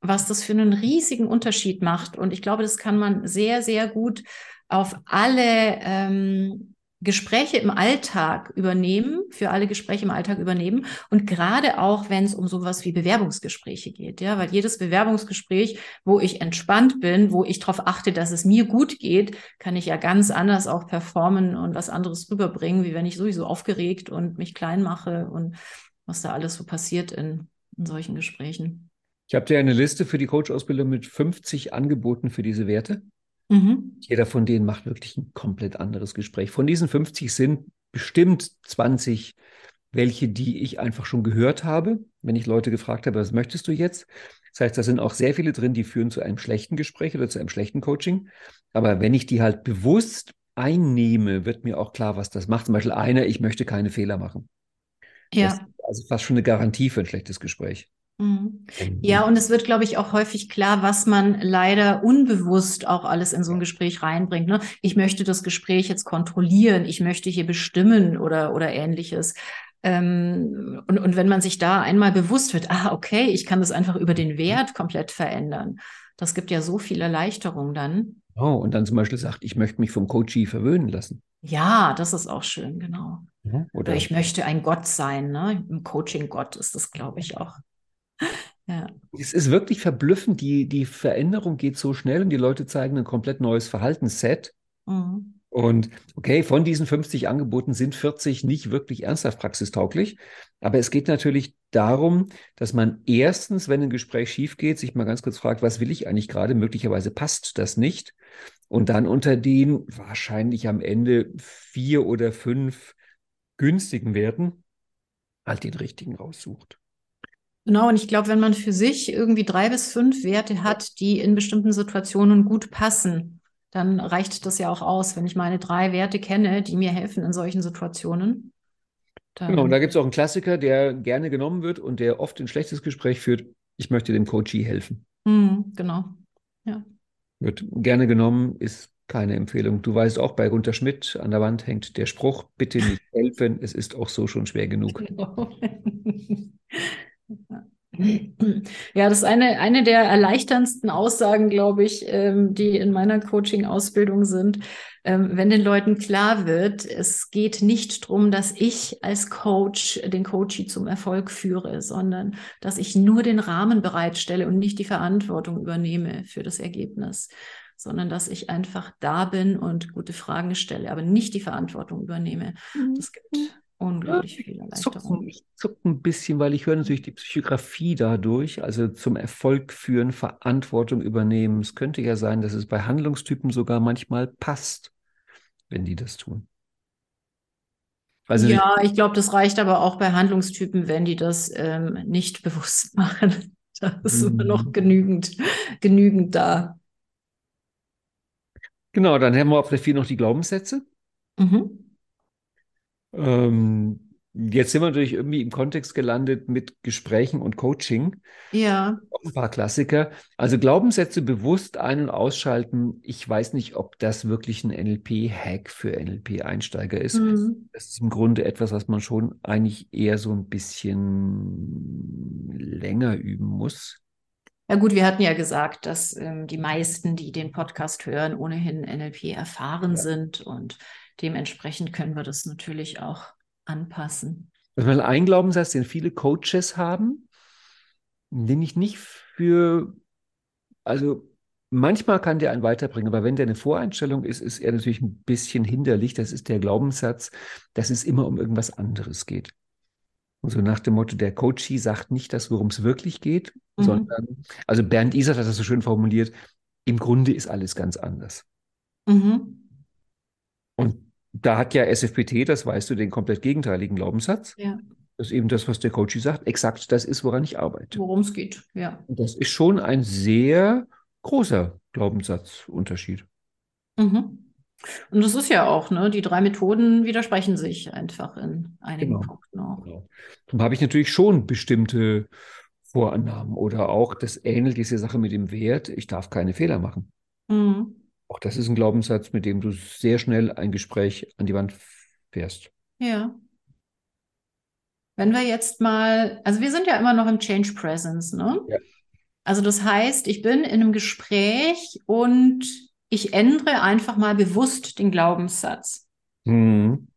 was das für einen riesigen Unterschied macht. Und ich glaube, das kann man sehr, sehr gut auf alle ähm, Gespräche im Alltag übernehmen, für alle Gespräche im Alltag übernehmen und gerade auch, wenn es um sowas wie Bewerbungsgespräche geht, ja, weil jedes Bewerbungsgespräch, wo ich entspannt bin, wo ich darauf achte, dass es mir gut geht, kann ich ja ganz anders auch performen und was anderes rüberbringen, wie wenn ich sowieso aufgeregt und mich klein mache und was da alles so passiert in, in solchen Gesprächen. Ich habe dir eine Liste für die Coach-Ausbildung mit 50 Angeboten für diese Werte. Mhm. Jeder von denen macht wirklich ein komplett anderes Gespräch. Von diesen 50 sind bestimmt 20 welche, die ich einfach schon gehört habe, wenn ich Leute gefragt habe, was möchtest du jetzt? Das heißt, da sind auch sehr viele drin, die führen zu einem schlechten Gespräch oder zu einem schlechten Coaching. Aber wenn ich die halt bewusst einnehme, wird mir auch klar, was das macht. Zum Beispiel einer, ich möchte keine Fehler machen. Ja. also fast schon eine Garantie für ein schlechtes Gespräch. Mhm. Ja, und es wird, glaube ich, auch häufig klar, was man leider unbewusst auch alles in so ein Gespräch reinbringt. Ne? Ich möchte das Gespräch jetzt kontrollieren, ich möchte hier bestimmen oder, oder ähnliches. Ähm, und, und wenn man sich da einmal bewusst wird, ah, okay, ich kann das einfach über den Wert komplett verändern. Das gibt ja so viel Erleichterung dann. Oh, und dann zum Beispiel sagt, ich möchte mich vom Coachie verwöhnen lassen. Ja, das ist auch schön, genau. Ja, oder, oder, ich möchte ein Gott sein, ne? Ein Coaching-Gott ist das, glaube ich, auch. Ja. Es ist wirklich verblüffend, die, die Veränderung geht so schnell und die Leute zeigen ein komplett neues Verhaltensset. Mhm. Und okay, von diesen 50 Angeboten sind 40 nicht wirklich ernsthaft praxistauglich. Aber es geht natürlich darum, dass man erstens, wenn ein Gespräch schief geht, sich mal ganz kurz fragt, was will ich eigentlich gerade? Möglicherweise passt das nicht. Und dann unter den wahrscheinlich am Ende vier oder fünf günstigen Werten halt den richtigen raussucht. Genau, und ich glaube, wenn man für sich irgendwie drei bis fünf Werte hat, die in bestimmten Situationen gut passen, dann reicht das ja auch aus, wenn ich meine drei Werte kenne, die mir helfen in solchen Situationen. Genau, und da gibt es auch einen Klassiker, der gerne genommen wird und der oft ein schlechtes Gespräch führt. Ich möchte dem Coachie helfen. Mhm, genau, ja. Wird gerne genommen, ist keine Empfehlung. Du weißt auch, bei Gunter Schmidt an der Wand hängt der Spruch, bitte nicht helfen, es ist auch so schon schwer genug. [LAUGHS] Genau. Ja, das ist eine, eine der erleichterndsten Aussagen, glaube ich, ähm, die in meiner Coaching-Ausbildung sind. Ähm, wenn den Leuten klar wird, es geht nicht darum, dass ich als Coach den Coachie zum Erfolg führe, sondern dass ich nur den Rahmen bereitstelle und nicht die Verantwortung übernehme für das Ergebnis, sondern dass ich einfach da bin und gute Fragen stelle, aber nicht die Verantwortung übernehme. Mhm. Das gibt unglaublich viel Erleichterung. Ich zucke ein bisschen, weil ich höre natürlich die Psychografie dadurch, also zum Erfolg führen, Verantwortung übernehmen. Es könnte ja sein, dass es bei Handlungstypen sogar manchmal passt, wenn die das tun. Also ja, ich glaube, das reicht aber auch bei Handlungstypen, wenn die das ähm, nicht [LAUGHS] bewusst machen. Da ist mhm. immer noch genügend, genügend da. Genau, dann haben wir auf der 4 noch die Glaubenssätze. Mhm. Ähm, jetzt sind wir natürlich irgendwie im Kontext gelandet mit Gesprächen und Coaching. Ja. ein paar Klassiker. Also Glaubenssätze bewusst ein- und ausschalten. Ich weiß nicht, ob das wirklich ein NLP-Hack für NLP-Einsteiger ist. Mhm. Das ist im Grunde etwas, was man schon eigentlich eher so ein bisschen länger üben muss. Ja gut, wir hatten ja gesagt, dass ähm, die meisten, die den Podcast hören, ohnehin NLP erfahren ja. sind und dementsprechend können wir das natürlich auch anpassen. Ist ein Glaubenssatz, den viele Coaches haben, den ich nicht für, also manchmal kann der einen weiterbringen, aber wenn der eine Voreinstellung ist, ist er natürlich ein bisschen hinderlich. Das ist der Glaubenssatz, dass es immer um irgendwas anderes geht. Und so nach dem Motto, der Coachie sagt nicht das, worum es wirklich geht, mhm. sondern, also Bernd Isert hat das so schön formuliert, im Grunde ist alles ganz anders. Mhm. Und da hat ja SFPT, das weißt du, den komplett gegenteiligen Glaubenssatz. Ja. Das ist eben das, was der Coach sagt. Exakt das ist, woran ich arbeite. Worum es geht, ja. Das ist schon ein sehr großer Glaubenssatzunterschied. Mhm. Und das ist ja auch, ne? Die drei Methoden widersprechen sich einfach in einigen genau. Punkten auch. Genau. Darum habe ich natürlich schon bestimmte Vorannahmen oder auch, das ähnelt diese Sache mit dem Wert, ich darf keine Fehler machen. Mhm. Auch das ist ein Glaubenssatz, mit dem du sehr schnell ein Gespräch an die Wand fährst. Ja. Wenn wir jetzt mal, also wir sind ja immer noch im Change Presence, ne? Ja. Also das heißt, ich bin in einem Gespräch und ich ändere einfach mal bewusst den Glaubenssatz. Mhm.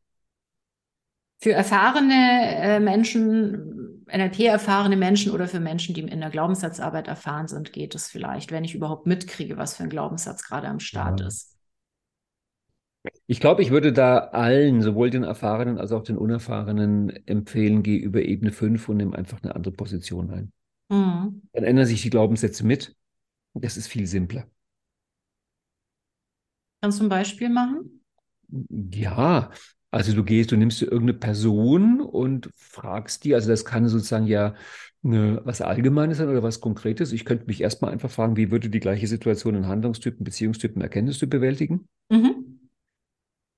Für erfahrene äh, Menschen NLP-erfahrene Menschen oder für Menschen, die in der Glaubenssatzarbeit erfahren sind, geht es vielleicht, wenn ich überhaupt mitkriege, was für ein Glaubenssatz gerade am Start ja. ist. Ich glaube, ich würde da allen, sowohl den Erfahrenen als auch den Unerfahrenen, empfehlen, geh über Ebene 5 und nimm einfach eine andere Position ein. Mhm. Dann ändern sich die Glaubenssätze mit. Das ist viel simpler. Kannst du ein Beispiel machen? Ja, also du gehst, du nimmst dir irgendeine Person und fragst die, also das kann sozusagen ja eine, was Allgemeines sein oder was Konkretes. Ich könnte mich erstmal einfach fragen, wie würde die gleiche Situation in Handlungstypen, Beziehungstypen, Erkenntnistypen bewältigen? Mhm.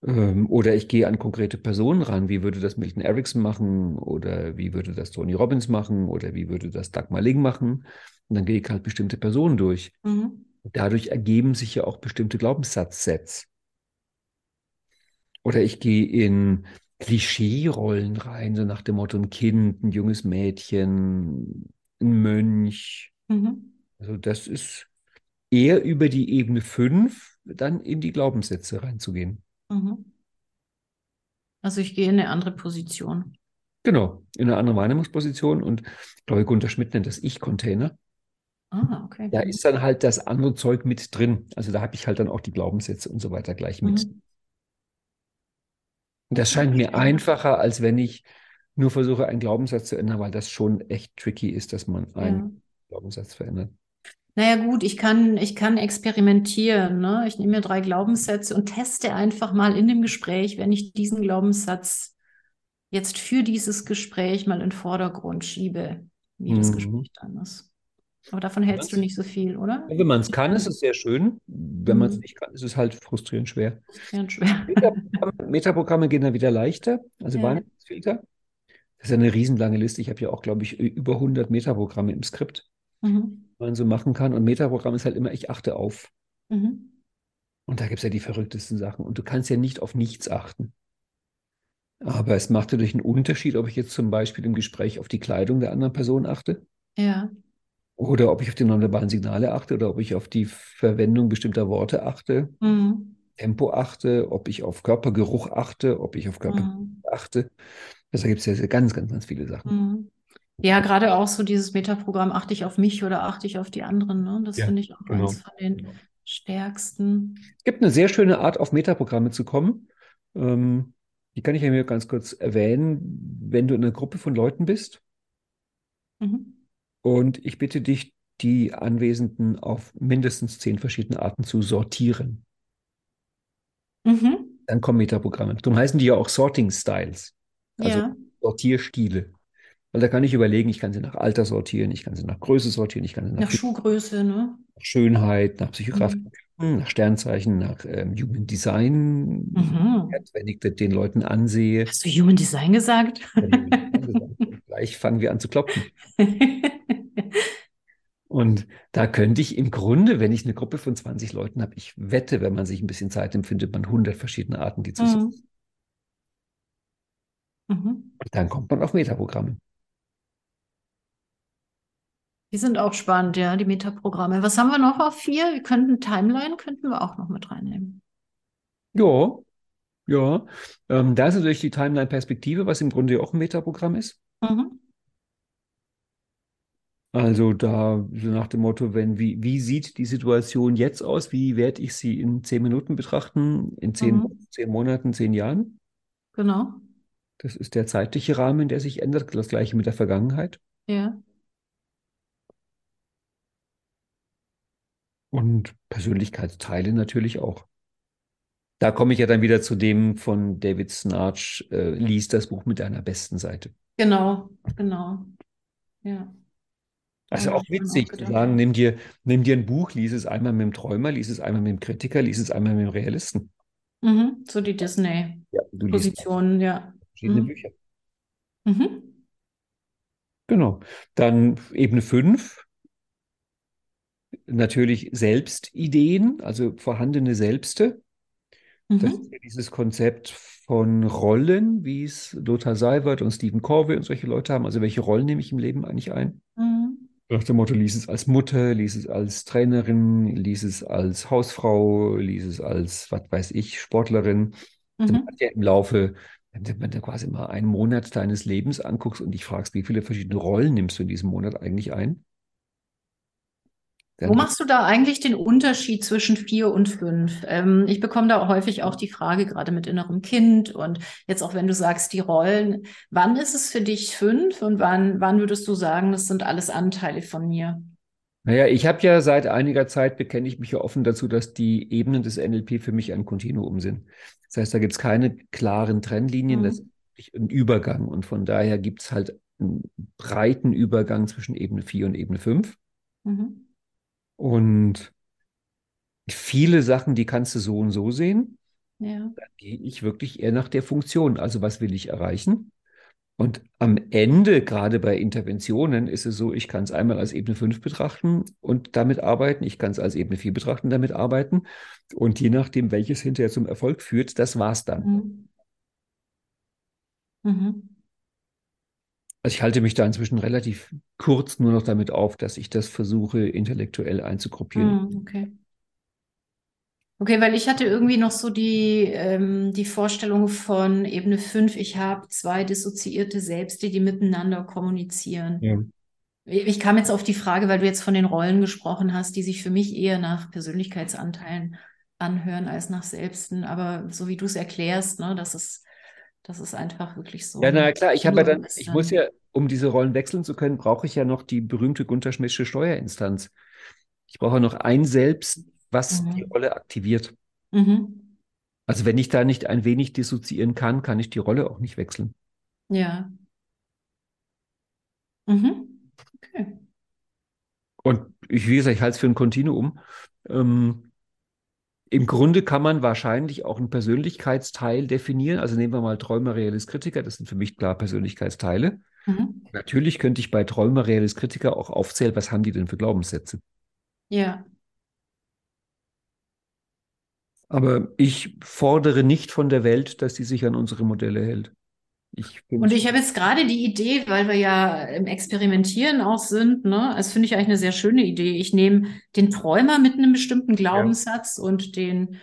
Ähm, oder ich gehe an konkrete Personen ran. Wie würde das Milton Erickson machen? Oder wie würde das Tony Robbins machen? Oder wie würde das Dagmar Ling machen? Und dann gehe ich halt bestimmte Personen durch. Mhm. Dadurch ergeben sich ja auch bestimmte Glaubenssatzsets. Oder ich gehe in Klischee-Rollen rein, so nach dem Motto ein Kind, ein junges Mädchen, ein Mönch. Mhm. Also das ist eher über die Ebene 5 dann in die Glaubenssätze reinzugehen. Mhm. Also ich gehe in eine andere Position. Genau, in eine andere Wahrnehmungsposition und ich glaube, Gunter Schmidt nennt das Ich-Container. Ah, okay. Da ist dann halt das andere Zeug mit drin. Also da habe ich halt dann auch die Glaubenssätze und so weiter gleich mit. Mhm. Und das scheint mir einfacher, als wenn ich nur versuche, einen Glaubenssatz zu ändern, weil das schon echt tricky ist, dass man einen ja. Glaubenssatz verändert. Naja, gut, ich kann, ich kann experimentieren. Ne? Ich nehme mir drei Glaubenssätze und teste einfach mal in dem Gespräch, wenn ich diesen Glaubenssatz jetzt für dieses Gespräch mal in den Vordergrund schiebe, wie mhm. das Gespräch dann ist. Aber davon hältst du nicht so viel, oder? Wenn man es kann, ist es sehr schön. Wenn mhm. man es nicht kann, ist es halt frustrierend schwer. Frustrierend schwer. Metaprogramme, Metaprogramme gehen dann wieder leichter, also ja. Wahrnehmungsfilter. Das ist eine riesenlange Liste. Ich habe ja auch, glaube ich, über 100 Metaprogramme im Skript, mhm. man so machen kann. Und Metaprogramm ist halt immer, ich achte auf. Mhm. Und da gibt es ja die verrücktesten Sachen. Und du kannst ja nicht auf nichts achten. Aber es macht natürlich einen Unterschied, ob ich jetzt zum Beispiel im Gespräch auf die Kleidung der anderen Person achte. Ja. Oder ob ich auf die nonverbalen Signale achte oder ob ich auf die Verwendung bestimmter Worte achte, mhm. Tempo achte, ob ich auf Körpergeruch achte, ob ich auf Körper mhm. achte. Also da gibt es ja ganz, ganz, ganz viele Sachen. Mhm. Ja, gerade auch so dieses Metaprogramm, achte ich auf mich oder achte ich auf die anderen. Ne? Das ja, finde ich auch genau. eines von den genau. stärksten. Es gibt eine sehr schöne Art, auf Metaprogramme zu kommen. Ähm, die kann ich ja mir ganz kurz erwähnen, wenn du in einer Gruppe von Leuten bist. Mhm. Und ich bitte dich, die Anwesenden auf mindestens zehn verschiedene Arten zu sortieren. Mhm. Dann kommen Metaprogramme. Darum heißen die ja auch Sorting Styles. Also ja. Sortierstile. Weil da kann ich überlegen, ich kann sie nach Alter sortieren, ich kann sie nach Größe sortieren, ich kann sie nach, nach Schuhgröße, ne? Nach Schönheit, nach Psychografie, mhm. nach Sternzeichen, nach ähm, Human Design, mhm. wenn ich das den Leuten ansehe. Hast du Human Design gesagt? Gleich fangen wir an zu klopfen. [LAUGHS] Und da könnte ich im Grunde, wenn ich eine Gruppe von 20 Leuten habe, ich wette, wenn man sich ein bisschen Zeit nimmt, findet man 100 verschiedene Arten, die zu mhm. Mhm. Dann kommt man auf Metaprogramme. Die sind auch spannend, ja, die Metaprogramme. Was haben wir noch auf vier? Wir könnten Timeline, könnten wir auch noch mit reinnehmen. Ja, ja. Ähm, da ist natürlich die Timeline-Perspektive, was im Grunde auch ein Metaprogramm ist. Mhm. Also da so nach dem Motto, wenn, wie, wie sieht die Situation jetzt aus? Wie werde ich sie in zehn Minuten betrachten, in zehn, mhm. zehn Monaten, zehn Jahren? Genau. Das ist der zeitliche Rahmen, der sich ändert. Das gleiche mit der Vergangenheit. Ja. Und Persönlichkeitsteile natürlich auch. Da komme ich ja dann wieder zu dem von David Snarch, äh, lies das Buch mit deiner besten Seite. Genau, genau. Ja. Also ja, auch witzig auch zu sagen, nimm dir, nimm dir ein Buch, lies es einmal mit dem Träumer, lies es einmal mit dem Kritiker, lies es einmal mit dem Realisten. Mhm, so die Disney-Positionen, ja, ja. Verschiedene mhm. Bücher. Mhm. Genau. Dann Ebene 5. Natürlich Selbstideen, also vorhandene Selbste. Das mhm. ist ja dieses Konzept von Rollen, wie es Lothar Seiwert und Stephen Corvey und solche Leute haben. Also welche Rollen nehme ich im Leben eigentlich ein? Mhm. Nach dem Motto, lies es als Mutter, lies es als Trainerin, lies es als Hausfrau, lies es als, was weiß ich, Sportlerin. Also mhm. man hat ja im Laufe, wenn du quasi mal einen Monat deines Lebens anguckst und dich fragst, wie viele verschiedene Rollen nimmst du in diesem Monat eigentlich ein? Wo machst du da eigentlich den Unterschied zwischen vier und fünf? Ähm, ich bekomme da häufig auch die Frage, gerade mit innerem Kind und jetzt auch wenn du sagst, die Rollen, wann ist es für dich fünf und wann, wann würdest du sagen, das sind alles Anteile von mir? Naja, ich habe ja seit einiger Zeit bekenne ich mich ja offen dazu, dass die Ebenen des NLP für mich ein Kontinuum sind. Das heißt, da gibt es keine klaren Trennlinien, mhm. das ist ein Übergang und von daher gibt es halt einen breiten Übergang zwischen Ebene 4 und Ebene 5. Mhm. Und viele Sachen, die kannst du so und so sehen. Ja. Da gehe ich wirklich eher nach der Funktion. Also was will ich erreichen? Und am Ende, gerade bei Interventionen, ist es so, ich kann es einmal als Ebene 5 betrachten und damit arbeiten. Ich kann es als Ebene 4 betrachten, und damit arbeiten. Und je nachdem, welches hinterher zum Erfolg führt, das war's dann. Mhm. Mhm. Also ich halte mich da inzwischen relativ kurz nur noch damit auf, dass ich das versuche, intellektuell einzugruppieren. Mhm, okay. Okay, weil ich hatte irgendwie noch so die, ähm, die Vorstellung von Ebene 5, ich habe zwei dissoziierte Selbste, die miteinander kommunizieren. Ja. Ich kam jetzt auf die Frage, weil du jetzt von den Rollen gesprochen hast, die sich für mich eher nach Persönlichkeitsanteilen anhören als nach Selbsten. Aber so wie du es erklärst, ne, das ist, das ist einfach wirklich so. Ja, na klar, ich habe ja dann, ich muss ja, um diese Rollen wechseln zu können, brauche ich ja noch die berühmte Gunter Schmidtsche Steuerinstanz. Ich brauche noch ein Selbst, was mhm. die Rolle aktiviert. Mhm. Also wenn ich da nicht ein wenig dissoziieren kann, kann ich die Rolle auch nicht wechseln. Ja. Mhm. Okay. Und ich, wie gesagt, ich halte es für ein Kontinuum. Ähm, Im Grunde kann man wahrscheinlich auch einen Persönlichkeitsteil definieren. Also nehmen wir mal Träumer, Realist, Kritiker. Das sind für mich klar Persönlichkeitsteile. Mhm. Natürlich könnte ich bei Träumer, Realist, Kritiker auch aufzählen, was haben die denn für Glaubenssätze? Ja. Aber ich fordere nicht von der Welt, dass sie sich an unsere Modelle hält. Ich und ich habe jetzt gerade die Idee, weil wir ja im Experimentieren auch sind, ne? Das finde ich eigentlich eine sehr schöne Idee. Ich nehme den Träumer mit einem bestimmten Glaubenssatz ja. und den,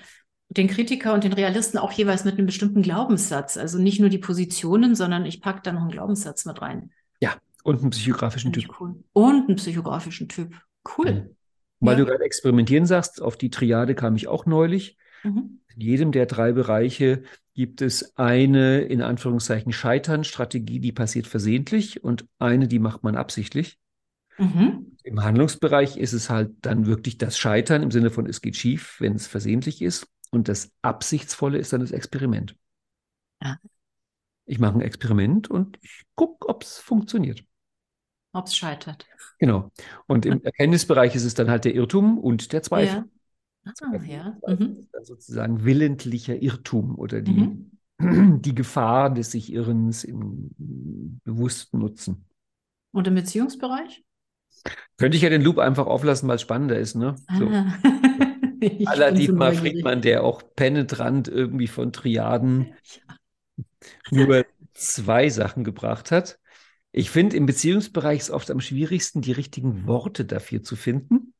den Kritiker und den Realisten auch jeweils mit einem bestimmten Glaubenssatz. Also nicht nur die Positionen, sondern ich packe da noch einen Glaubenssatz mit rein. Ja, und einen psychografischen Typ. Cool. Und einen psychografischen Typ. Cool. Mhm. Weil ja. du gerade experimentieren sagst, auf die Triade kam ich auch neulich. Mhm. In jedem der drei Bereiche gibt es eine, in Anführungszeichen, Scheitern-Strategie, die passiert versehentlich und eine, die macht man absichtlich. Mhm. Im Handlungsbereich ist es halt dann wirklich das Scheitern im Sinne von, es geht schief, wenn es versehentlich ist. Und das Absichtsvolle ist dann das Experiment. Ja. Ich mache ein Experiment und ich gucke, ob es funktioniert. Ob es scheitert. Genau. Und im [LAUGHS] Erkenntnisbereich ist es dann halt der Irrtum und der Zweifel. Ja. Ah, ja. Mhm. Sozusagen willentlicher Irrtum oder die, mhm. [CLEARS THROAT] die Gefahr des sich Irrens im bewussten Nutzen. Und im Beziehungsbereich? Könnte ich ja den Loop einfach auflassen, weil es spannender ist, ne? So. Ah. Aller Dietmar Friedmann, der auch penetrant irgendwie von Triaden [LAUGHS] ja. nur zwei Sachen gebracht hat. Ich finde, im Beziehungsbereich ist oft am schwierigsten, die richtigen Worte dafür zu finden.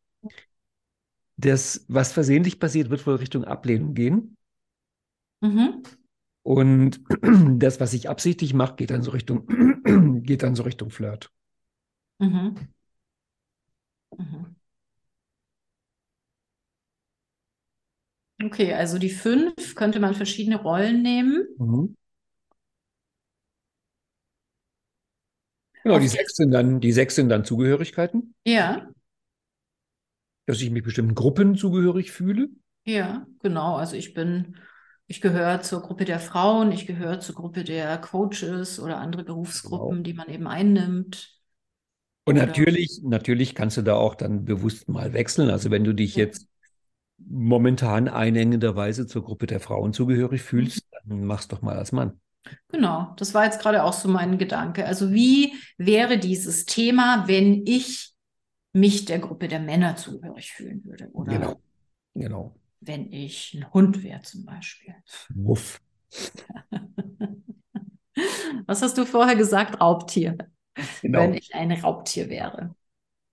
Das, was versehentlich passiert, wird wohl Richtung Ablehnung gehen. Mhm. Und [CLEARS THROAT] das, was ich absichtlich mache, geht dann so Richtung, [CLEARS THROAT] geht dann so Richtung Flirt. Mhm. Mhm. Okay, also die fünf könnte man verschiedene Rollen nehmen. Mhm. Genau, die sechs sind dann, die sechs sind dann Zugehörigkeiten. Ja dass ich mich bestimmten Gruppen zugehörig fühle? Ja, genau. Also ich bin, ich gehöre zur Gruppe der Frauen, ich gehöre zur Gruppe der Coaches oder andere Berufsgruppen, genau. die man eben einnimmt. Und oder natürlich, natürlich kannst du da auch dann bewusst mal wechseln. Also wenn du dich ja. jetzt momentan einengenderweise zur Gruppe der Frauen zugehörig fühlst, mhm. dann mach's doch mal als Mann. Genau, das war jetzt gerade auch so mein Gedanke. Also wie wäre dieses Thema, wenn ich mich der Gruppe der Männer zugehörig fühlen würde. Oder genau. genau. Wenn ich ein Hund wäre zum Beispiel. Wuff. [LAUGHS] Was hast du vorher gesagt? Raubtier. Genau. Wenn ich ein Raubtier wäre.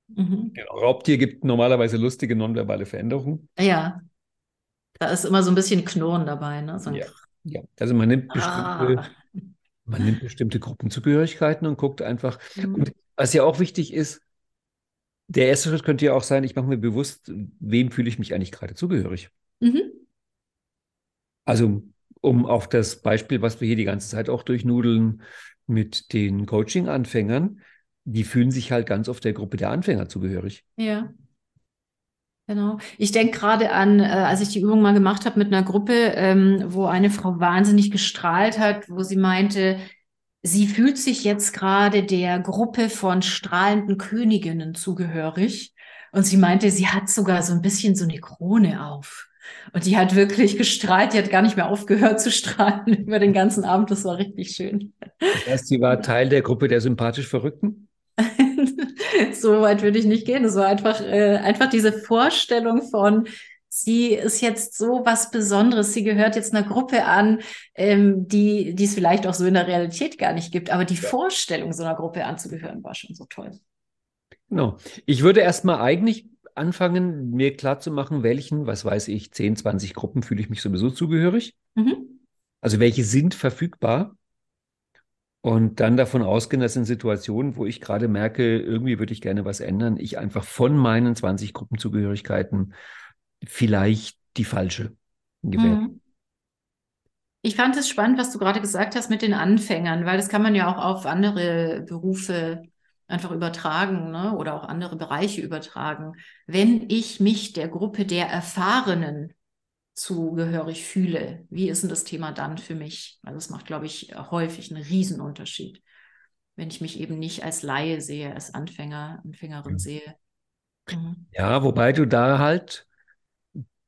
Mhm. Genau. Raubtier gibt normalerweise lustige nonverbale Veränderungen. Ja. Da ist immer so ein bisschen Knurren dabei. Ne? So ja. ja. Also man nimmt bestimmte, ah. man nimmt bestimmte Gruppenzugehörigkeiten und guckt einfach. Mhm. Und was ja auch wichtig ist, der erste Schritt könnte ja auch sein, ich mache mir bewusst, wem fühle ich mich eigentlich gerade zugehörig. Mhm. Also, um auf das Beispiel, was wir hier die ganze Zeit auch durchnudeln mit den Coaching-Anfängern, die fühlen sich halt ganz oft der Gruppe der Anfänger zugehörig. Ja. Genau. Ich denke gerade an, äh, als ich die Übung mal gemacht habe mit einer Gruppe, ähm, wo eine Frau wahnsinnig gestrahlt hat, wo sie meinte, Sie fühlt sich jetzt gerade der Gruppe von strahlenden Königinnen zugehörig. Und sie meinte, sie hat sogar so ein bisschen so eine Krone auf. Und die hat wirklich gestrahlt, die hat gar nicht mehr aufgehört zu strahlen [LAUGHS] über den ganzen Abend. Das war richtig schön. Das heißt, sie war Teil der Gruppe der sympathisch Verrückten? [LAUGHS] so weit würde ich nicht gehen. Es war einfach, äh, einfach diese Vorstellung von, sie ist jetzt so was Besonderes, sie gehört jetzt einer Gruppe an, ähm, die, die es vielleicht auch so in der Realität gar nicht gibt. Aber die ja. Vorstellung, so einer Gruppe anzugehören, war schon so toll. Genau. Ich würde erstmal eigentlich anfangen, mir klarzumachen, welchen, was weiß ich, 10, 20 Gruppen fühle ich mich sowieso zugehörig. Mhm. Also welche sind verfügbar. Und dann davon ausgehen, dass in Situationen, wo ich gerade merke, irgendwie würde ich gerne was ändern, ich einfach von meinen 20 Gruppenzugehörigkeiten vielleicht die falsche gewählt. Mhm. Ich fand es spannend, was du gerade gesagt hast mit den Anfängern, weil das kann man ja auch auf andere Berufe einfach übertragen ne? oder auch andere Bereiche übertragen. Wenn ich mich der Gruppe der Erfahrenen zugehörig fühle, wie ist denn das Thema dann für mich? Also es macht, glaube ich, häufig einen Riesenunterschied, wenn ich mich eben nicht als Laie sehe, als Anfänger, Anfängerin sehe. Mhm. Ja, wobei du da halt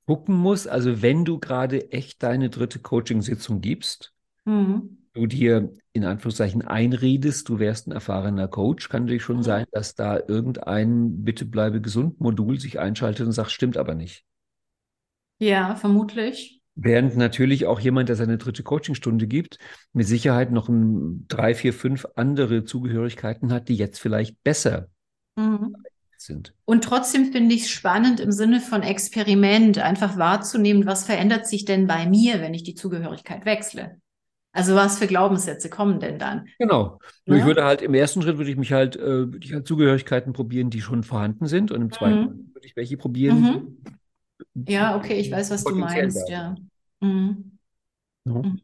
gucken musst, also wenn du gerade echt deine dritte Coaching-Sitzung gibst, mhm du dir in Anführungszeichen einredest, du wärst ein erfahrener Coach, kann natürlich schon mhm. sein, dass da irgendein Bitte bleibe gesund Modul sich einschaltet und sagt, stimmt aber nicht. Ja, vermutlich. Während natürlich auch jemand, der seine dritte Coachingstunde gibt, mit Sicherheit noch ein, drei, vier, fünf andere Zugehörigkeiten hat, die jetzt vielleicht besser mhm. Sind. Und trotzdem finde ich es spannend im Sinne von Experiment, einfach wahrzunehmen, was verändert sich denn bei mir, wenn ich die Zugehörigkeit wechsle. Also was für Glaubenssätze kommen denn dann? Genau. Ja? Ich würde halt im ersten Schritt würde ich mich halt, äh, ich halt Zugehörigkeiten probieren, die schon vorhanden sind. Und im zweiten mhm. würde ich welche probieren. Mhm. Ja, okay, ich weiß, was du meinst, ja. Mhm. Mhm.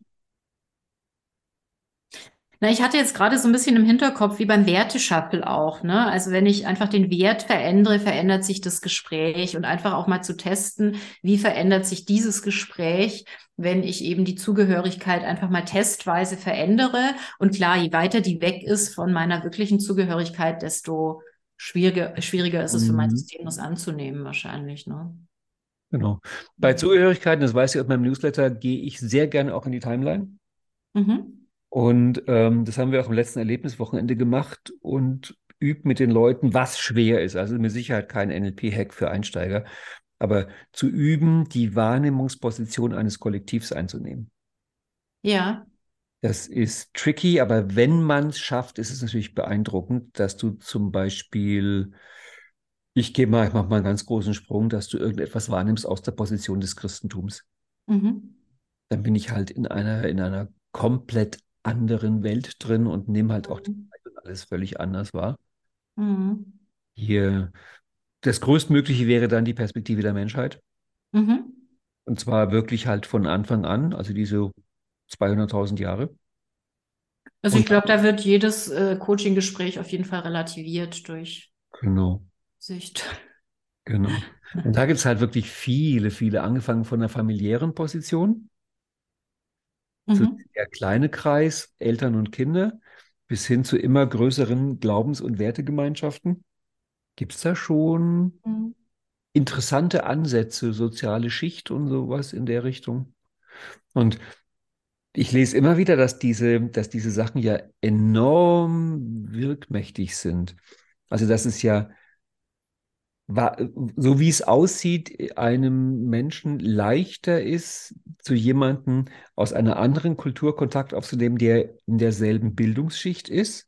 Na, ich hatte jetzt gerade so ein bisschen im Hinterkopf, wie beim Werteschappel auch, ne? Also wenn ich einfach den Wert verändere, verändert sich das Gespräch und einfach auch mal zu testen, wie verändert sich dieses Gespräch, wenn ich eben die Zugehörigkeit einfach mal testweise verändere. Und klar, je weiter die weg ist von meiner wirklichen Zugehörigkeit, desto schwieriger, schwieriger ist es für mein mhm. System, das anzunehmen, wahrscheinlich, ne? Genau. Bei Zugehörigkeiten, das weiß ich aus meinem Newsletter, gehe ich sehr gerne auch in die Timeline. Mhm. Und ähm, das haben wir auch im letzten Erlebniswochenende gemacht und übt mit den Leuten, was schwer ist. Also mit Sicherheit kein NLP-Hack für Einsteiger, aber zu üben, die Wahrnehmungsposition eines Kollektivs einzunehmen. Ja. Das ist tricky, aber wenn man es schafft, ist es natürlich beeindruckend, dass du zum Beispiel, ich gehe mal, ich mache mal einen ganz großen Sprung, dass du irgendetwas wahrnimmst aus der Position des Christentums. Mhm. Dann bin ich halt in einer, in einer komplett anderen Welt drin und nehme halt auch mhm. alles völlig anders wahr. Mhm. Hier, das größtmögliche wäre dann die Perspektive der Menschheit. Mhm. Und zwar wirklich halt von Anfang an, also diese 200.000 Jahre. Also ich glaube, da wird jedes äh, Coaching-Gespräch auf jeden Fall relativiert durch genau. Sicht. Genau. Und da gibt es halt wirklich viele, viele, angefangen von der familiären Position mhm. der kleine Kreis, Eltern und Kinder, bis hin zu immer größeren Glaubens- und Wertegemeinschaften. Gibt es da schon mhm. interessante Ansätze, soziale Schicht und sowas in der Richtung? Und ich lese immer wieder, dass diese, dass diese Sachen ja enorm wirkmächtig sind. Also, dass es ja so wie es aussieht, einem Menschen leichter ist, zu jemandem aus einer anderen Kultur Kontakt aufzunehmen, der in derselben Bildungsschicht ist,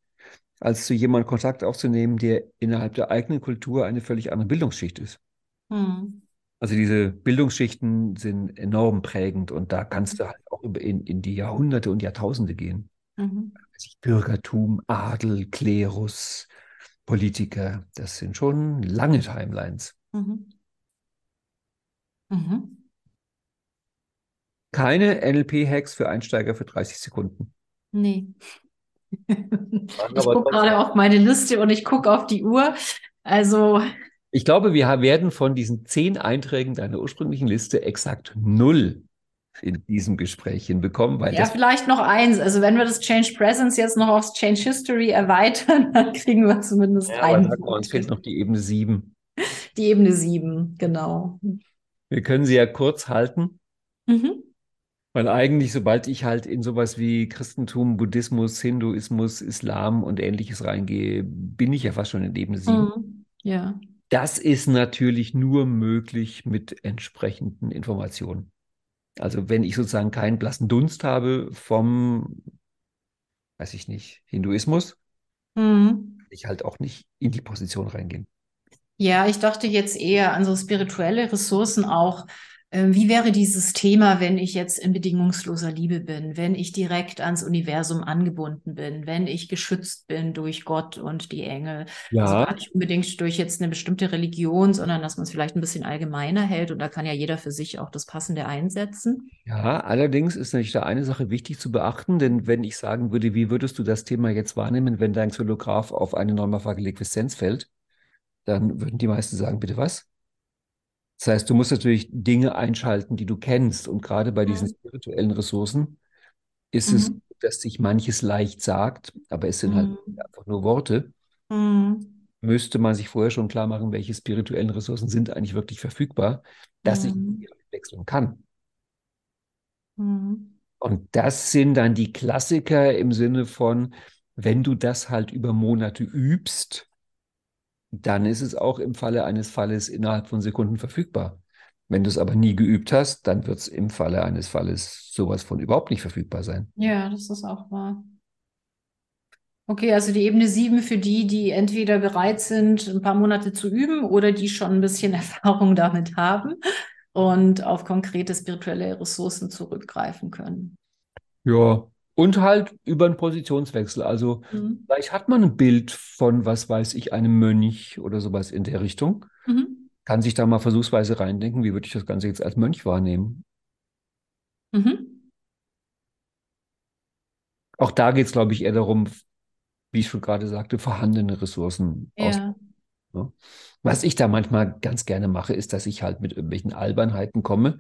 als zu jemandem Kontakt aufzunehmen, der innerhalb der eigenen Kultur eine völlig andere Bildungsschicht ist. Hm. Also diese Bildungsschichten sind enorm prägend und da kannst du halt auch in, in die Jahrhunderte und Jahrtausende gehen. Mhm. Bürgertum, Adel, Klerus, Politiker. Das sind schon lange Timelines. Mhm. Mhm. Keine NLP-Hacks für Einsteiger für 30 Sekunden. Nee. ich gucke gerade auf meine Liste und ich gucke auf die Uhr. Also. Ich glaube, wir werden von diesen zehn Einträgen deiner ursprünglichen Liste exakt null in diesem Gespräch hinbekommen. Weil ja, vielleicht noch eins. Also wenn wir das Change Presence jetzt noch aufs Change History erweitern, [LAUGHS] dann kriegen wir zumindest ja, einen. Aber uns fehlt noch die Ebene 7. Die Ebene 7, genau. Wir können sie ja kurz halten. Mhm. Weil eigentlich, sobald ich halt in sowas wie Christentum, Buddhismus, Hinduismus, Islam und ähnliches reingehe, bin ich ja fast schon in Ebene 7. Mhm. Ja. Das ist natürlich nur möglich mit entsprechenden Informationen. Also wenn ich sozusagen keinen blassen Dunst habe vom, weiß ich nicht, Hinduismus, mhm. kann ich halt auch nicht in die Position reingehen. Ja, ich dachte jetzt eher an so spirituelle Ressourcen auch, wie wäre dieses Thema, wenn ich jetzt in bedingungsloser Liebe bin, wenn ich direkt ans Universum angebunden bin, wenn ich geschützt bin durch Gott und die Engel? Ja. Also gar nicht unbedingt durch jetzt eine bestimmte Religion, sondern dass man es vielleicht ein bisschen allgemeiner hält und da kann ja jeder für sich auch das Passende einsetzen. Ja, allerdings ist natürlich da eine Sache wichtig zu beachten, denn wenn ich sagen würde, wie würdest du das Thema jetzt wahrnehmen, wenn dein Xylograph auf eine neumorphage Liquieszenz fällt, dann würden die meisten sagen, bitte was? Das heißt, du musst natürlich Dinge einschalten, die du kennst. Und gerade bei diesen mhm. spirituellen Ressourcen ist mhm. es, dass sich manches leicht sagt, aber es sind halt mhm. halt einfach nur Worte. Mhm. Müsste man sich vorher schon klar machen, welche spirituellen Ressourcen sind eigentlich wirklich verfügbar, dass ich mhm. die wechseln kann. Mhm. Und das sind dann die Klassiker im Sinne von, wenn du das halt über Monate übst, dann ist es auch im Falle eines Falles innerhalb von Sekunden verfügbar. Wenn du es aber nie geübt hast, dann wird es im Falle eines Falles sowas von überhaupt nicht verfügbar sein. Ja, das ist auch wahr. Okay, also die Ebene 7 für die, die entweder bereit sind, ein paar Monate zu üben oder die schon ein bisschen [LAUGHS] Erfahrung damit haben und auf konkrete spirituelle Ressourcen zurückgreifen können. Ja, und halt über einen Positionswechsel. Also mhm. vielleicht hat man ein Bild von, was weiß ich, einem Mönch oder sowas in der Richtung. Mhm. Kann sich da mal versuchsweise reindenken, wie würde ich das Ganze jetzt als Mönch wahrnehmen? Mhm. Auch da geht es, glaube ich, eher darum, wie ich schon gerade sagte, vorhandene Ressourcen ja. aus. Ne? Was ich da manchmal ganz gerne mache, ist, dass ich halt mit irgendwelchen Albernheiten komme,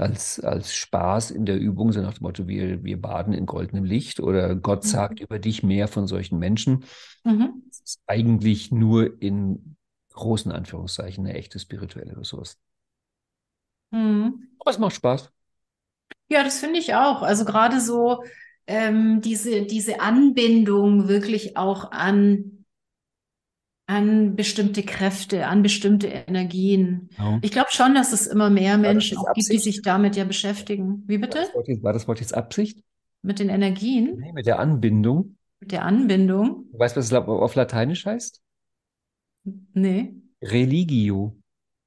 als, als Spaß in der Übung, so nach dem Motto, wir, wir baden in goldenem Licht oder Gott mhm. sagt über dich mehr von solchen Menschen. Mhm. Das ist eigentlich nur in großen Anführungszeichen eine echte spirituelle Ressource. Mhm. Aber es macht Spaß. Ja, das finde ich auch. Also gerade so ähm, diese, diese Anbindung wirklich auch an an bestimmte Kräfte, an bestimmte Energien. Genau. Ich glaube schon, dass es immer mehr Menschen auch gibt, die sich damit ja beschäftigen. Wie bitte? War das, Wort jetzt, war das Wort jetzt Absicht? Mit den Energien? Nee, mit der Anbindung. Mit der Anbindung. Du weißt, was es auf Lateinisch heißt? Nee. Religio.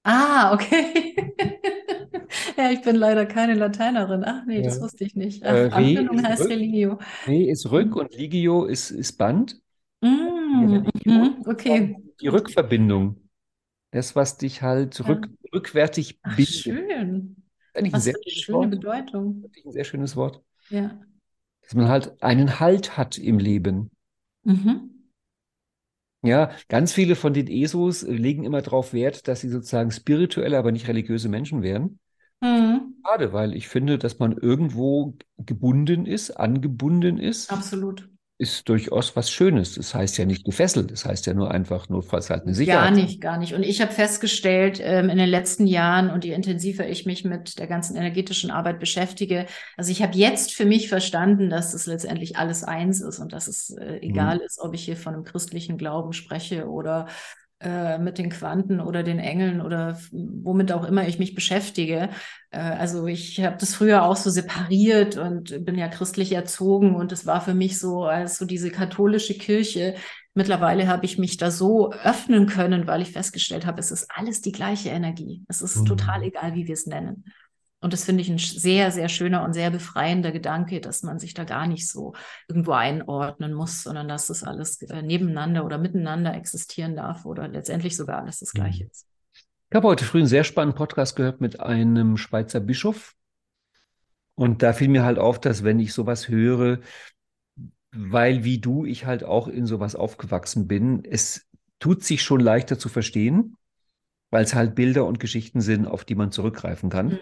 Ah, okay. [LAUGHS] ja, ich bin leider keine Lateinerin. Ach nee, ja. das wusste ich nicht. Ach, äh, Anbindung heißt rück, Religio. Re ist Rück und Ligio ist, ist Band. Mm, mhm, okay. Die Rückverbindung. Das, was dich halt rück, ja. rückwärtig Ach, bindet. Schön. Eigentlich was ein sehr eine schöne Wort. Bedeutung. Ein sehr schönes Wort. Ja. Dass man halt einen Halt hat im Leben. Mhm. Ja, ganz viele von den ESOs legen immer darauf Wert, dass sie sozusagen spirituelle, aber nicht religiöse Menschen wären. Mhm. Schade, weil ich finde, dass man irgendwo gebunden ist, angebunden ist. Absolut ist durchaus was Schönes. Das heißt ja nicht gefesselt, das heißt ja nur einfach notfalls halt eine Sicherheit. Gar nicht, gar nicht. Und ich habe festgestellt ähm, in den letzten Jahren und je intensiver ich mich mit der ganzen energetischen Arbeit beschäftige, also ich habe jetzt für mich verstanden, dass es letztendlich alles eins ist und dass es äh, egal mhm. ist, ob ich hier von einem christlichen Glauben spreche oder mit den Quanten oder den Engeln oder womit auch immer ich mich beschäftige. Äh, also ich habe das früher auch so separiert und bin ja christlich erzogen und es war für mich so als so diese katholische Kirche. Mittlerweile habe ich mich da so öffnen können, weil ich festgestellt habe, es ist alles die gleiche Energie. Es ist mhm. total egal, wie wir es nennen. Und das finde ich ein sehr, sehr schöner und sehr befreiender Gedanke, dass man sich da gar nicht so irgendwo einordnen muss, sondern dass das alles äh, nebeneinander oder miteinander existieren darf oder letztendlich sogar alles das Gleiche mhm. ist. Ich habe heute früh einen sehr spannenden Podcast gehört mit einem Schweizer Bischof. Und da fiel mir halt auf, dass wenn ich sowas höre, weil wie du, ich halt auch in sowas aufgewachsen bin, es tut sich schon leichter zu verstehen, weil es halt Bilder und Geschichten sind, auf die man zurückgreifen kann. Mhm.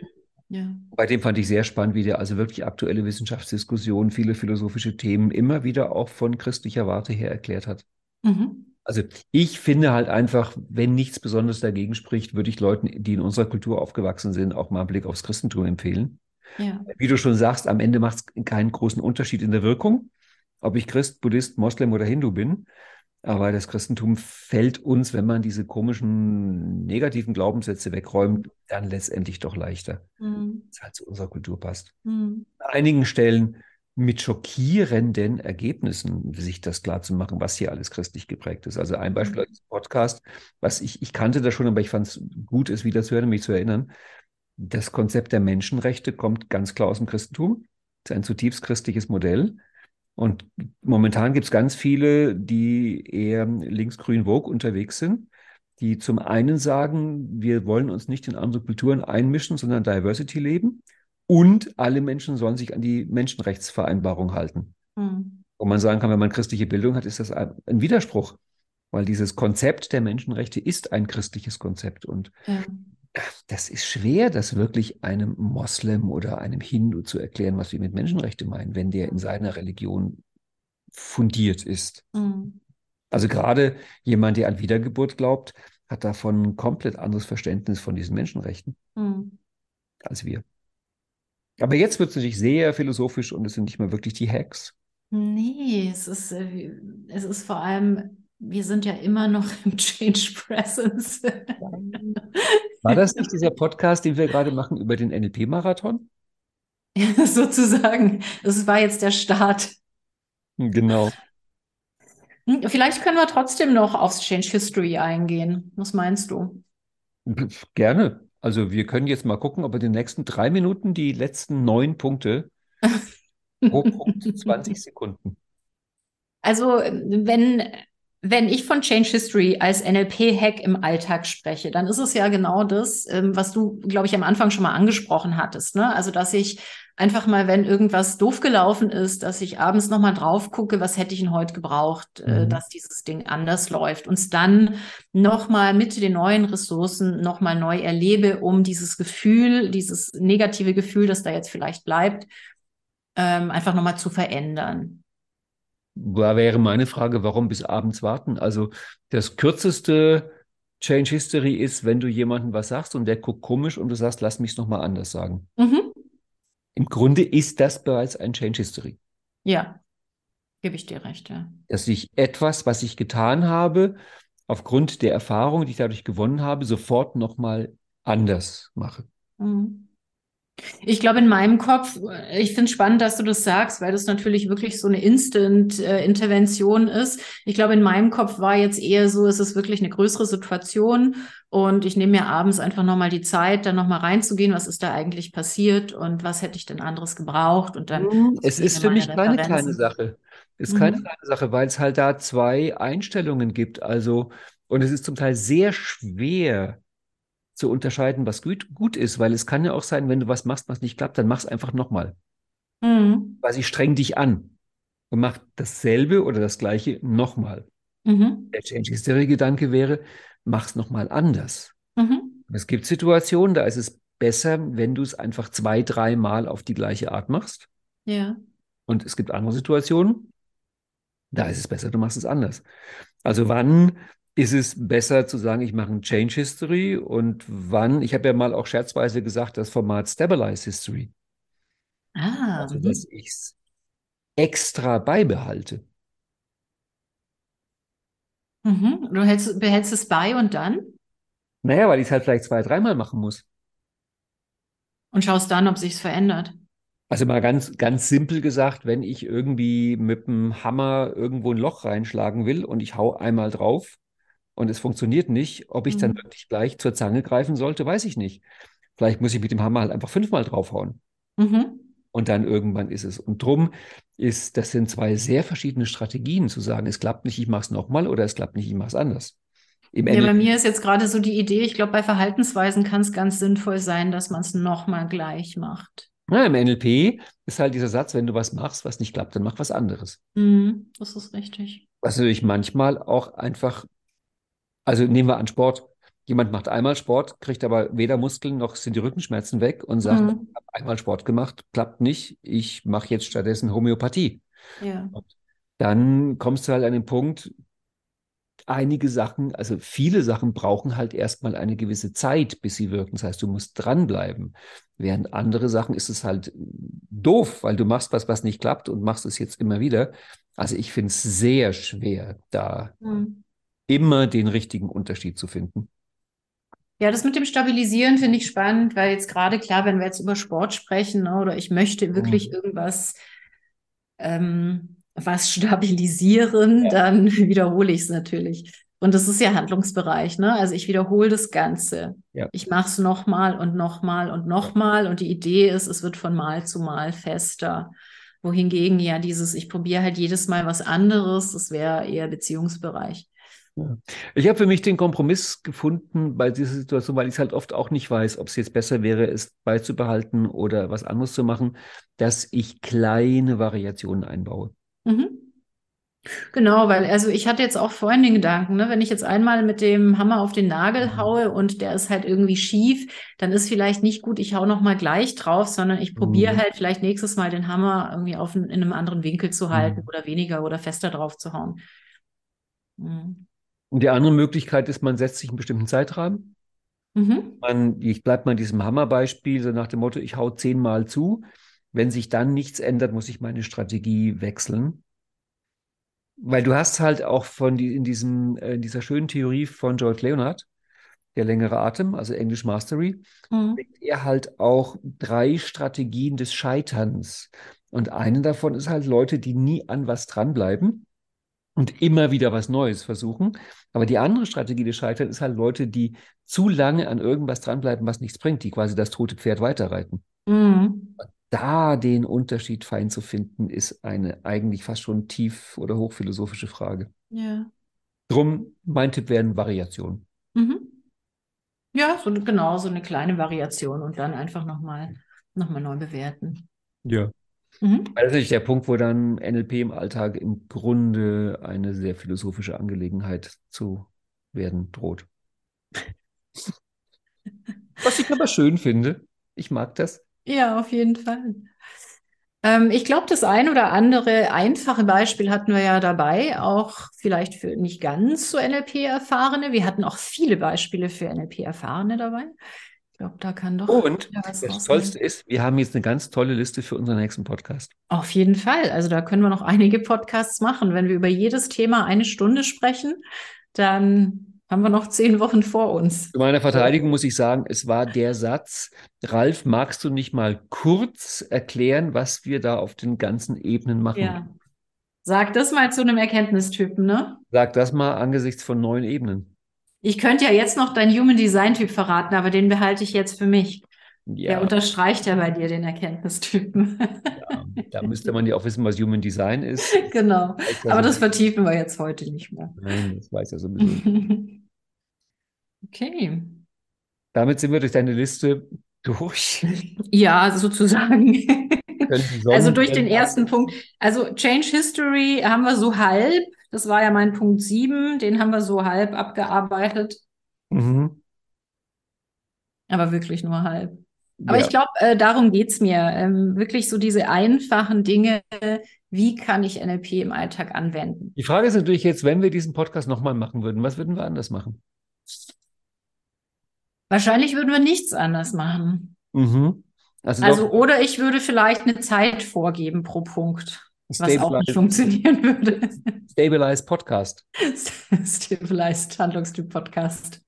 Ja. Bei dem fand ich sehr spannend, wie der also wirklich aktuelle Wissenschaftsdiskussionen, viele philosophische Themen immer wieder auch von christlicher Warte her erklärt hat. Mhm. Also ich finde halt einfach, wenn nichts Besonderes dagegen spricht, würde ich Leuten, die in unserer Kultur aufgewachsen sind, auch mal einen Blick aufs Christentum empfehlen. Ja. Wie du schon sagst, am Ende macht es keinen großen Unterschied in der Wirkung, ob ich Christ, Buddhist, Moslem oder Hindu bin. Aber das Christentum fällt uns, wenn man diese komischen negativen Glaubenssätze wegräumt, dann letztendlich doch leichter. Mhm. Das halt zu unserer Kultur passt. Mhm. An einigen Stellen mit schockierenden Ergebnissen, sich das klar zu machen, was hier alles christlich geprägt ist. Also ein Beispiel mhm. als Podcast, was ich, ich kannte das schon, aber ich fand es gut, es wieder zu hören, mich zu erinnern. Das Konzept der Menschenrechte kommt ganz klar aus dem Christentum. Das ist ein zutiefst christliches Modell. Und momentan gibt es ganz viele, die eher linksgrün Vogue unterwegs sind, die zum einen sagen, wir wollen uns nicht in andere Kulturen einmischen, sondern Diversity leben. Und alle Menschen sollen sich an die Menschenrechtsvereinbarung halten. Mhm. Wo man sagen kann, wenn man christliche Bildung hat, ist das ein Widerspruch, weil dieses Konzept der Menschenrechte ist ein christliches Konzept. Und ja. Das ist schwer, das wirklich einem Moslem oder einem Hindu zu erklären, was wir mit Menschenrechte meinen, wenn der in seiner Religion fundiert ist. Mhm. Also gerade jemand, der an Wiedergeburt glaubt, hat davon ein komplett anderes Verständnis von diesen Menschenrechten mhm. als wir. Aber jetzt wird es natürlich sehr philosophisch und es sind nicht mehr wirklich die Hacks. Nee, es ist, äh, es ist vor allem, wir sind ja immer noch im Change Presence. [LAUGHS] War das nicht dieser Podcast, den wir gerade machen über den NLP-Marathon? Ja, [LAUGHS] sozusagen. Das war jetzt der Start. Genau. Hm, vielleicht können wir trotzdem noch aufs Change History eingehen. Was meinst du? Gerne. Also wir können jetzt mal gucken, ob wir in den nächsten drei Minuten die letzten neun Punkte [LAUGHS] pro Punkt 20 Sekunden. Also wenn, wenn ich von Change History als NLP-Hack im Alltag spreche, dann ist es ja genau das, ähm, was du, glaube ich, am Anfang schon mal angesprochen hattest. Ne? Also dass ich einfach mal, wenn irgendwas doof gelaufen ist, dass ich abends nochmal drauf gucke, was hätte ich denn heute gebraucht, äh, mhm. dass dieses Ding anders läuft. Und es dann nochmal mit den neuen Ressourcen nochmal neu erlebe, um dieses Gefühl, dieses negative Gefühl, das da jetzt vielleicht bleibt, ähm, einfach nochmal zu verändern. Da wäre meine Frage, warum bis abends warten? Also das kürzeste Change History ist, wenn du jemandem was sagst und der guckt komisch und du sagst, lass mich es nochmal anders sagen. Mhm. Im Grunde ist das bereits ein Change History. Ja, gebe ich dir recht, ja. Dass ich etwas, was ich getan habe, aufgrund der Erfahrung, die ich dadurch gewonnen habe, sofort nochmal anders mache. Mhm. Ich glaube, in meinem Kopf, ich finde es spannend, dass du das sagst, weil das natürlich wirklich so eine Instant-Intervention ist. Ich glaube, in meinem Kopf war jetzt eher so, es ist wirklich eine größere Situation und ich nehme mir abends einfach nochmal die Zeit, dann nochmal reinzugehen, was ist da eigentlich passiert und was hätte ich denn anderes gebraucht und dann. Mhm. Es ist für mich keine kleine Sache. Es ist mhm. keine kleine Sache, weil es halt da zwei Einstellungen gibt. Also, und es ist zum Teil sehr schwer, zu unterscheiden, was gut, gut ist, weil es kann ja auch sein, wenn du was machst, was nicht klappt, dann mach es einfach nochmal. Mhm. Weil sie streng dich an und mach dasselbe oder das gleiche nochmal. Mhm. Der Change History-Gedanke wäre, mach es nochmal anders. Mhm. Es gibt Situationen, da ist es besser, wenn du es einfach zwei, dreimal auf die gleiche Art machst. Ja. Und es gibt andere Situationen, da ist es besser, du machst es anders. Also wann ist es besser zu sagen, ich mache ein Change History und wann, ich habe ja mal auch scherzweise gesagt, das Format Stabilize History. Ah. Also, dass mhm. ich es extra beibehalte. Mhm. Du hältst, behältst es bei und dann? Naja, weil ich es halt vielleicht zwei, dreimal machen muss. Und schaust dann, ob sich es verändert. Also mal ganz, ganz simpel gesagt, wenn ich irgendwie mit dem Hammer irgendwo ein Loch reinschlagen will und ich hau einmal drauf, und es funktioniert nicht, ob ich mhm. dann wirklich gleich zur Zange greifen sollte, weiß ich nicht. Vielleicht muss ich mit dem Hammer halt einfach fünfmal draufhauen. Mhm. Und dann irgendwann ist es. Und drum ist, das sind zwei sehr verschiedene Strategien, zu sagen, es klappt nicht, ich mache es nochmal oder es klappt nicht, ich mache es anders. Im ja, bei mir ist jetzt gerade so die Idee, ich glaube, bei Verhaltensweisen kann es ganz sinnvoll sein, dass man es nochmal gleich macht. Ja, Im NLP ist halt dieser Satz, wenn du was machst, was nicht klappt, dann mach was anderes. Mhm, das ist richtig. Was natürlich manchmal auch einfach also nehmen wir an Sport. Jemand macht einmal Sport, kriegt aber weder Muskeln noch sind die Rückenschmerzen weg und sagt, mhm. ich habe einmal Sport gemacht, klappt nicht, ich mache jetzt stattdessen Homöopathie. Ja. Und dann kommst du halt an den Punkt, einige Sachen, also viele Sachen brauchen halt erstmal eine gewisse Zeit, bis sie wirken. Das heißt, du musst dranbleiben. Während andere Sachen ist es halt doof, weil du machst was, was nicht klappt und machst es jetzt immer wieder. Also ich finde es sehr schwer, da mhm. Immer den richtigen Unterschied zu finden. Ja, das mit dem Stabilisieren finde ich spannend, weil jetzt gerade klar, wenn wir jetzt über Sport sprechen ne, oder ich möchte wirklich mhm. irgendwas ähm, was stabilisieren, ja. dann [LAUGHS] wiederhole ich es natürlich. Und das ist ja Handlungsbereich, ne? Also ich wiederhole das Ganze. Ja. Ich mache es nochmal und nochmal und nochmal. Und die Idee ist, es wird von Mal zu Mal fester. Wohingegen ja dieses, ich probiere halt jedes Mal was anderes, das wäre eher Beziehungsbereich. Ich habe für mich den Kompromiss gefunden bei dieser Situation, weil ich es halt oft auch nicht weiß, ob es jetzt besser wäre, es beizubehalten oder was anderes zu machen, dass ich kleine Variationen einbaue. Mhm. Genau, weil also ich hatte jetzt auch vorhin den Gedanken, ne, wenn ich jetzt einmal mit dem Hammer auf den Nagel mhm. haue und der ist halt irgendwie schief, dann ist vielleicht nicht gut, ich hau noch mal gleich drauf, sondern ich probiere mhm. halt vielleicht nächstes Mal den Hammer irgendwie auf in einem anderen Winkel zu halten mhm. oder weniger oder fester drauf zu hauen. Mhm. Und die andere Möglichkeit ist, man setzt sich einen bestimmten Zeitrahmen. Mhm. Man, ich bleibe mal in diesem Hammerbeispiel, so nach dem Motto, ich hau zehnmal zu wenn sich dann nichts ändert, muss ich meine Strategie wechseln. Weil du hast halt auch von die, in, diesem, äh, in dieser schönen Theorie von George Leonard, der längere Atem, also English Mastery, mhm. er halt auch drei Strategien des Scheiterns. Und eine davon ist halt Leute, die nie an was dranbleiben und immer wieder was Neues versuchen. Aber die andere Strategie des Scheiterns ist halt Leute, die zu lange an irgendwas dranbleiben, was nichts bringt, die quasi das tote Pferd weiterreiten. Mhm da den Unterschied fein zu finden, ist eine eigentlich fast schon tief- oder hochphilosophische Frage. Ja. Drum, mein Tipp wären Variationen. Mhm. Ja, so, genau, so eine kleine Variation und dann einfach nochmal noch mal neu bewerten. Ja. Mhm. Das ist natürlich der Punkt, wo dann NLP im Alltag im Grunde eine sehr philosophische Angelegenheit zu werden droht. Was ich aber schön finde. Ich mag das. Ja, auf jeden Fall. Ähm, ich glaube, das ein oder andere einfache Beispiel hatten wir ja dabei, auch vielleicht für nicht ganz so NLP-Erfahrene. Wir hatten auch viele Beispiele für NLP-Erfahrene dabei. Ich glaube, da kann doch. Und das. Tollste ist, wir haben jetzt eine ganz tolle Liste für unseren nächsten Podcast. Auf jeden Fall. Also da können wir noch einige Podcasts machen. Wenn wir über jedes Thema eine Stunde sprechen, dann haben wir noch zehn Wochen vor uns. Zu meiner Verteidigung muss ich sagen, es war der Satz, Ralf, magst du nicht mal kurz erklären, was wir da auf den ganzen Ebenen machen? Ja. Sag das mal zu einem Erkenntnistypen, ne? Sag das mal angesichts von neuen Ebenen. Ich könnte ja jetzt noch deinen Human Design Typ verraten, aber den behalte ich jetzt für mich. Ja. Der unterstreicht ja bei dir den Erkenntnistypen. Ja, da müsste man ja auch wissen, was Human Design ist. [LAUGHS] Genau. Aber das vertiefen wir jetzt heute nicht mehr. Nein, das weiß ja sowieso. [LAUGHS] okay. Damit sind wir durch deine Liste durch. [LAUGHS] Ja, sozusagen. also durch den ersten Punkt. Also Change History haben wir so halb. Das war ja mein Punkt 7. Den haben wir so halb abgearbeitet. Mhm. Aber wirklich nur halb. Aber ja. ich glaube, äh, darum geht's mir. Ähm, wirklich so diese einfachen Dinge, wie kann ich NLP im Alltag anwenden? Die Frage ist natürlich jetzt, wenn wir diesen Podcast nochmal machen würden, was würden wir anders machen? Wahrscheinlich würden wir nichts anders machen. Mhm. Also, also oder ich würde vielleicht eine Zeit vorgeben pro Punkt. Was auch nicht funktionieren würde. Stabilized Podcast. [LAUGHS] Stabilized Handlungstyp Podcast.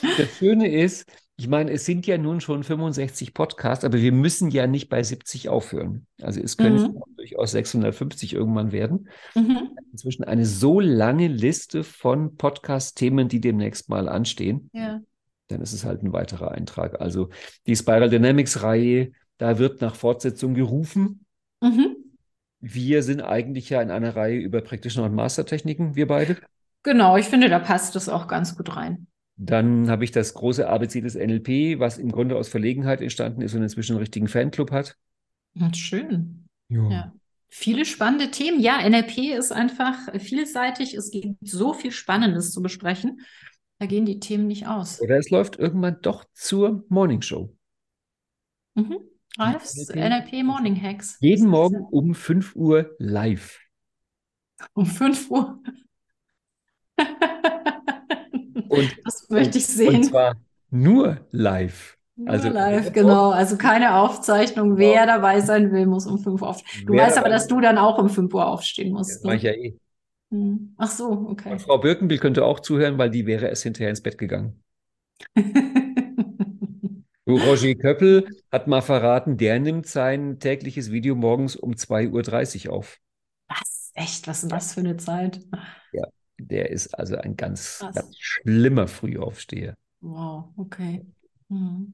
Das Schöne ist, ich meine, es sind ja nun schon 65 Podcasts, aber wir müssen ja nicht bei 70 aufhören. Also es können mhm. durchaus 650 irgendwann werden. Mhm. Inzwischen eine so lange Liste von Podcast-Themen, die demnächst mal anstehen. Ja. Dann ist es halt ein weiterer Eintrag. Also die Spiral Dynamics-Reihe, da wird nach Fortsetzung gerufen. Mhm. Wir sind eigentlich ja in einer Reihe über Practitioner und Master-Techniken, wir beide. Genau, ich finde, da passt das auch ganz gut rein. Dann habe ich das große ABC des NLP, was im Grunde aus Verlegenheit entstanden ist und inzwischen einen richtigen Fanclub hat. Schön. Ja. Viele spannende Themen. Ja, NLP ist einfach vielseitig. Es gibt so viel Spannendes zu besprechen. Da gehen die Themen nicht aus. Oder es läuft irgendwann doch zur Morning Show. Mhm. Ralfs NLP, NLP Morning Hacks. Jeden Morgen um 5 Uhr live. Um 5 Uhr. Und, [LAUGHS] das möchte ich sehen. Und zwar nur live. Also live, [LAUGHS] genau. Also keine Aufzeichnung. Genau. Wer dabei sein will, muss um 5 Uhr aufstehen. Du Wer weißt aber, dass du dann auch um 5 Uhr aufstehen musst. Das ne? mache ich ja eh. Hm. Ach so, okay. Und Frau Birkenbill könnte auch zuhören, weil die wäre erst hinterher ins Bett gegangen. [LAUGHS] Roger Köppel hat mal verraten, der nimmt sein tägliches Video morgens um 2.30 Uhr auf. Was? Echt? Was ist denn das für eine Zeit? Ja, der ist also ein ganz, ganz schlimmer Frühaufsteher. Wow, okay. Mhm.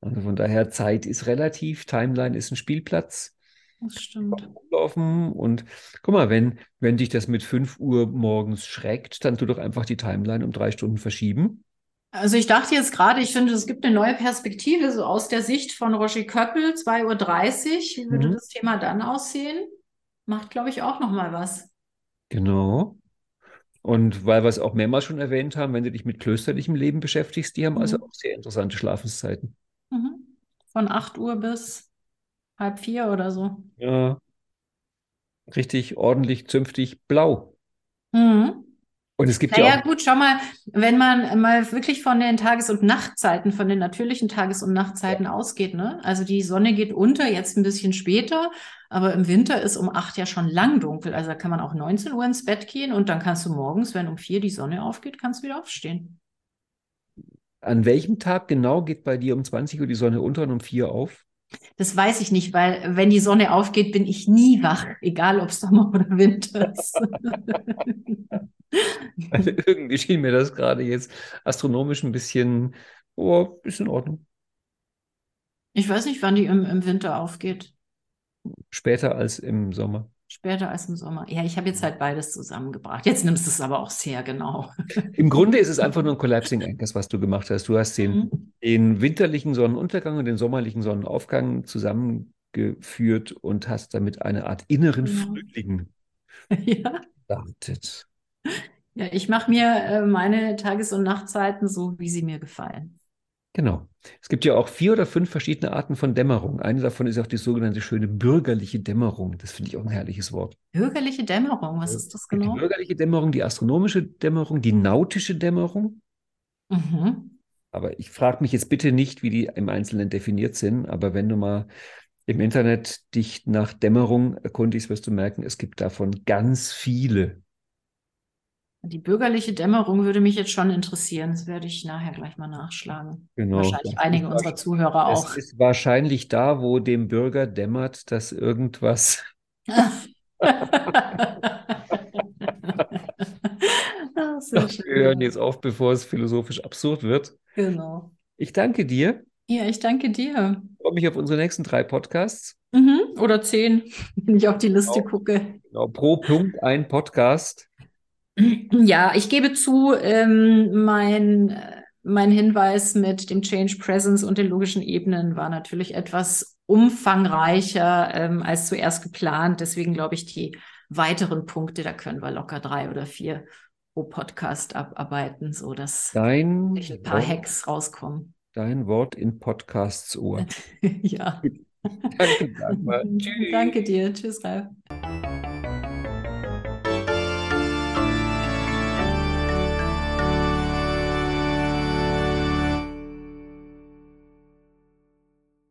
Also von daher, Zeit ist relativ, Timeline ist ein Spielplatz. Das stimmt. Laufen und guck mal, wenn, wenn dich das mit 5 Uhr morgens schreckt, dann tu doch einfach die Timeline um drei Stunden verschieben. Also ich dachte jetzt gerade, ich finde, es gibt eine neue Perspektive, so aus der Sicht von Roger Köppel, 2.30 Uhr. Wie würde mhm. das Thema dann aussehen? Macht, glaube ich, auch nochmal was. Genau. Und weil wir es auch mehrmals schon erwähnt haben, wenn du dich mit klösterlichem Leben beschäftigst, die haben also mhm. also auch sehr interessante Schlafenszeiten. Mhm. Von 8 Uhr bis halb vier oder so. Ja. Richtig ordentlich, zünftig, blau. Mhm. Und es gibt naja, ja auch. gut, schau mal, wenn man mal wirklich von den Tages- und Nachtzeiten, von den natürlichen Tages- und Nachtzeiten ja. ausgeht, ne? Also die Sonne geht unter, jetzt ein bisschen später, aber im Winter ist um acht ja schon lang dunkel. Also da kann man auch 19 Uhr ins Bett gehen und dann kannst du morgens, wenn um vier die Sonne aufgeht, kannst du wieder aufstehen. An welchem Tag genau geht bei dir um 20 Uhr die Sonne unter und um vier auf? Das weiß ich nicht, weil wenn die Sonne aufgeht, bin ich nie wach, egal ob Sommer [LAUGHS] oder Winter ist. Also irgendwie schien mir das gerade jetzt astronomisch ein bisschen, oh, ist in Ordnung. Ich weiß nicht, wann die im, im Winter aufgeht. Später als im Sommer. Später als im Sommer. Ja, ich habe jetzt halt beides zusammengebracht. Jetzt nimmst du es aber auch sehr genau. [LAUGHS] Im Grunde ist es einfach nur ein Collapsing Anchors, was du gemacht hast. Du hast den, mhm. den winterlichen Sonnenuntergang und den sommerlichen Sonnenaufgang zusammengeführt und hast damit eine Art inneren ja. Frühling [LAUGHS] ja. gestartet. Ja, ich mache mir äh, meine Tages- und Nachtzeiten so, wie sie mir gefallen. Genau. Es gibt ja auch vier oder fünf verschiedene Arten von Dämmerung. Eine davon ist auch die sogenannte schöne bürgerliche Dämmerung. Das finde ich auch ein herrliches Wort. Bürgerliche Dämmerung, was ist das genau? Die bürgerliche Dämmerung, die astronomische Dämmerung, die nautische Dämmerung. Mhm. Aber ich frage mich jetzt bitte nicht, wie die im Einzelnen definiert sind. Aber wenn du mal im Internet dich nach Dämmerung erkundigst, wirst du merken, es gibt davon ganz viele. Die bürgerliche Dämmerung würde mich jetzt schon interessieren. Das werde ich nachher gleich mal nachschlagen. Genau. Wahrscheinlich einige unserer Zuhörer auch. Es ist wahrscheinlich da, wo dem Bürger dämmert, dass irgendwas. [LAUGHS] [LAUGHS] Wir hören jetzt auf, bevor es philosophisch absurd wird. Genau. Ich danke dir. Ja, ich danke dir. Ich freue mich auf unsere nächsten drei Podcasts. Mhm. Oder zehn, [LAUGHS] wenn ich auf die Liste genau. gucke. Genau, pro Punkt ein Podcast. Ja, ich gebe zu, ähm, mein, mein Hinweis mit dem Change Presence und den logischen Ebenen war natürlich etwas umfangreicher ähm, als zuerst geplant. Deswegen glaube ich, die weiteren Punkte, da können wir locker drei oder vier pro Podcast abarbeiten, sodass dein ein paar Wort, Hacks rauskommen. Dein Wort in Podcasts Ohr. [LAUGHS] ja. Danke. [LAUGHS] Danke dir. Tschüss, Ralf.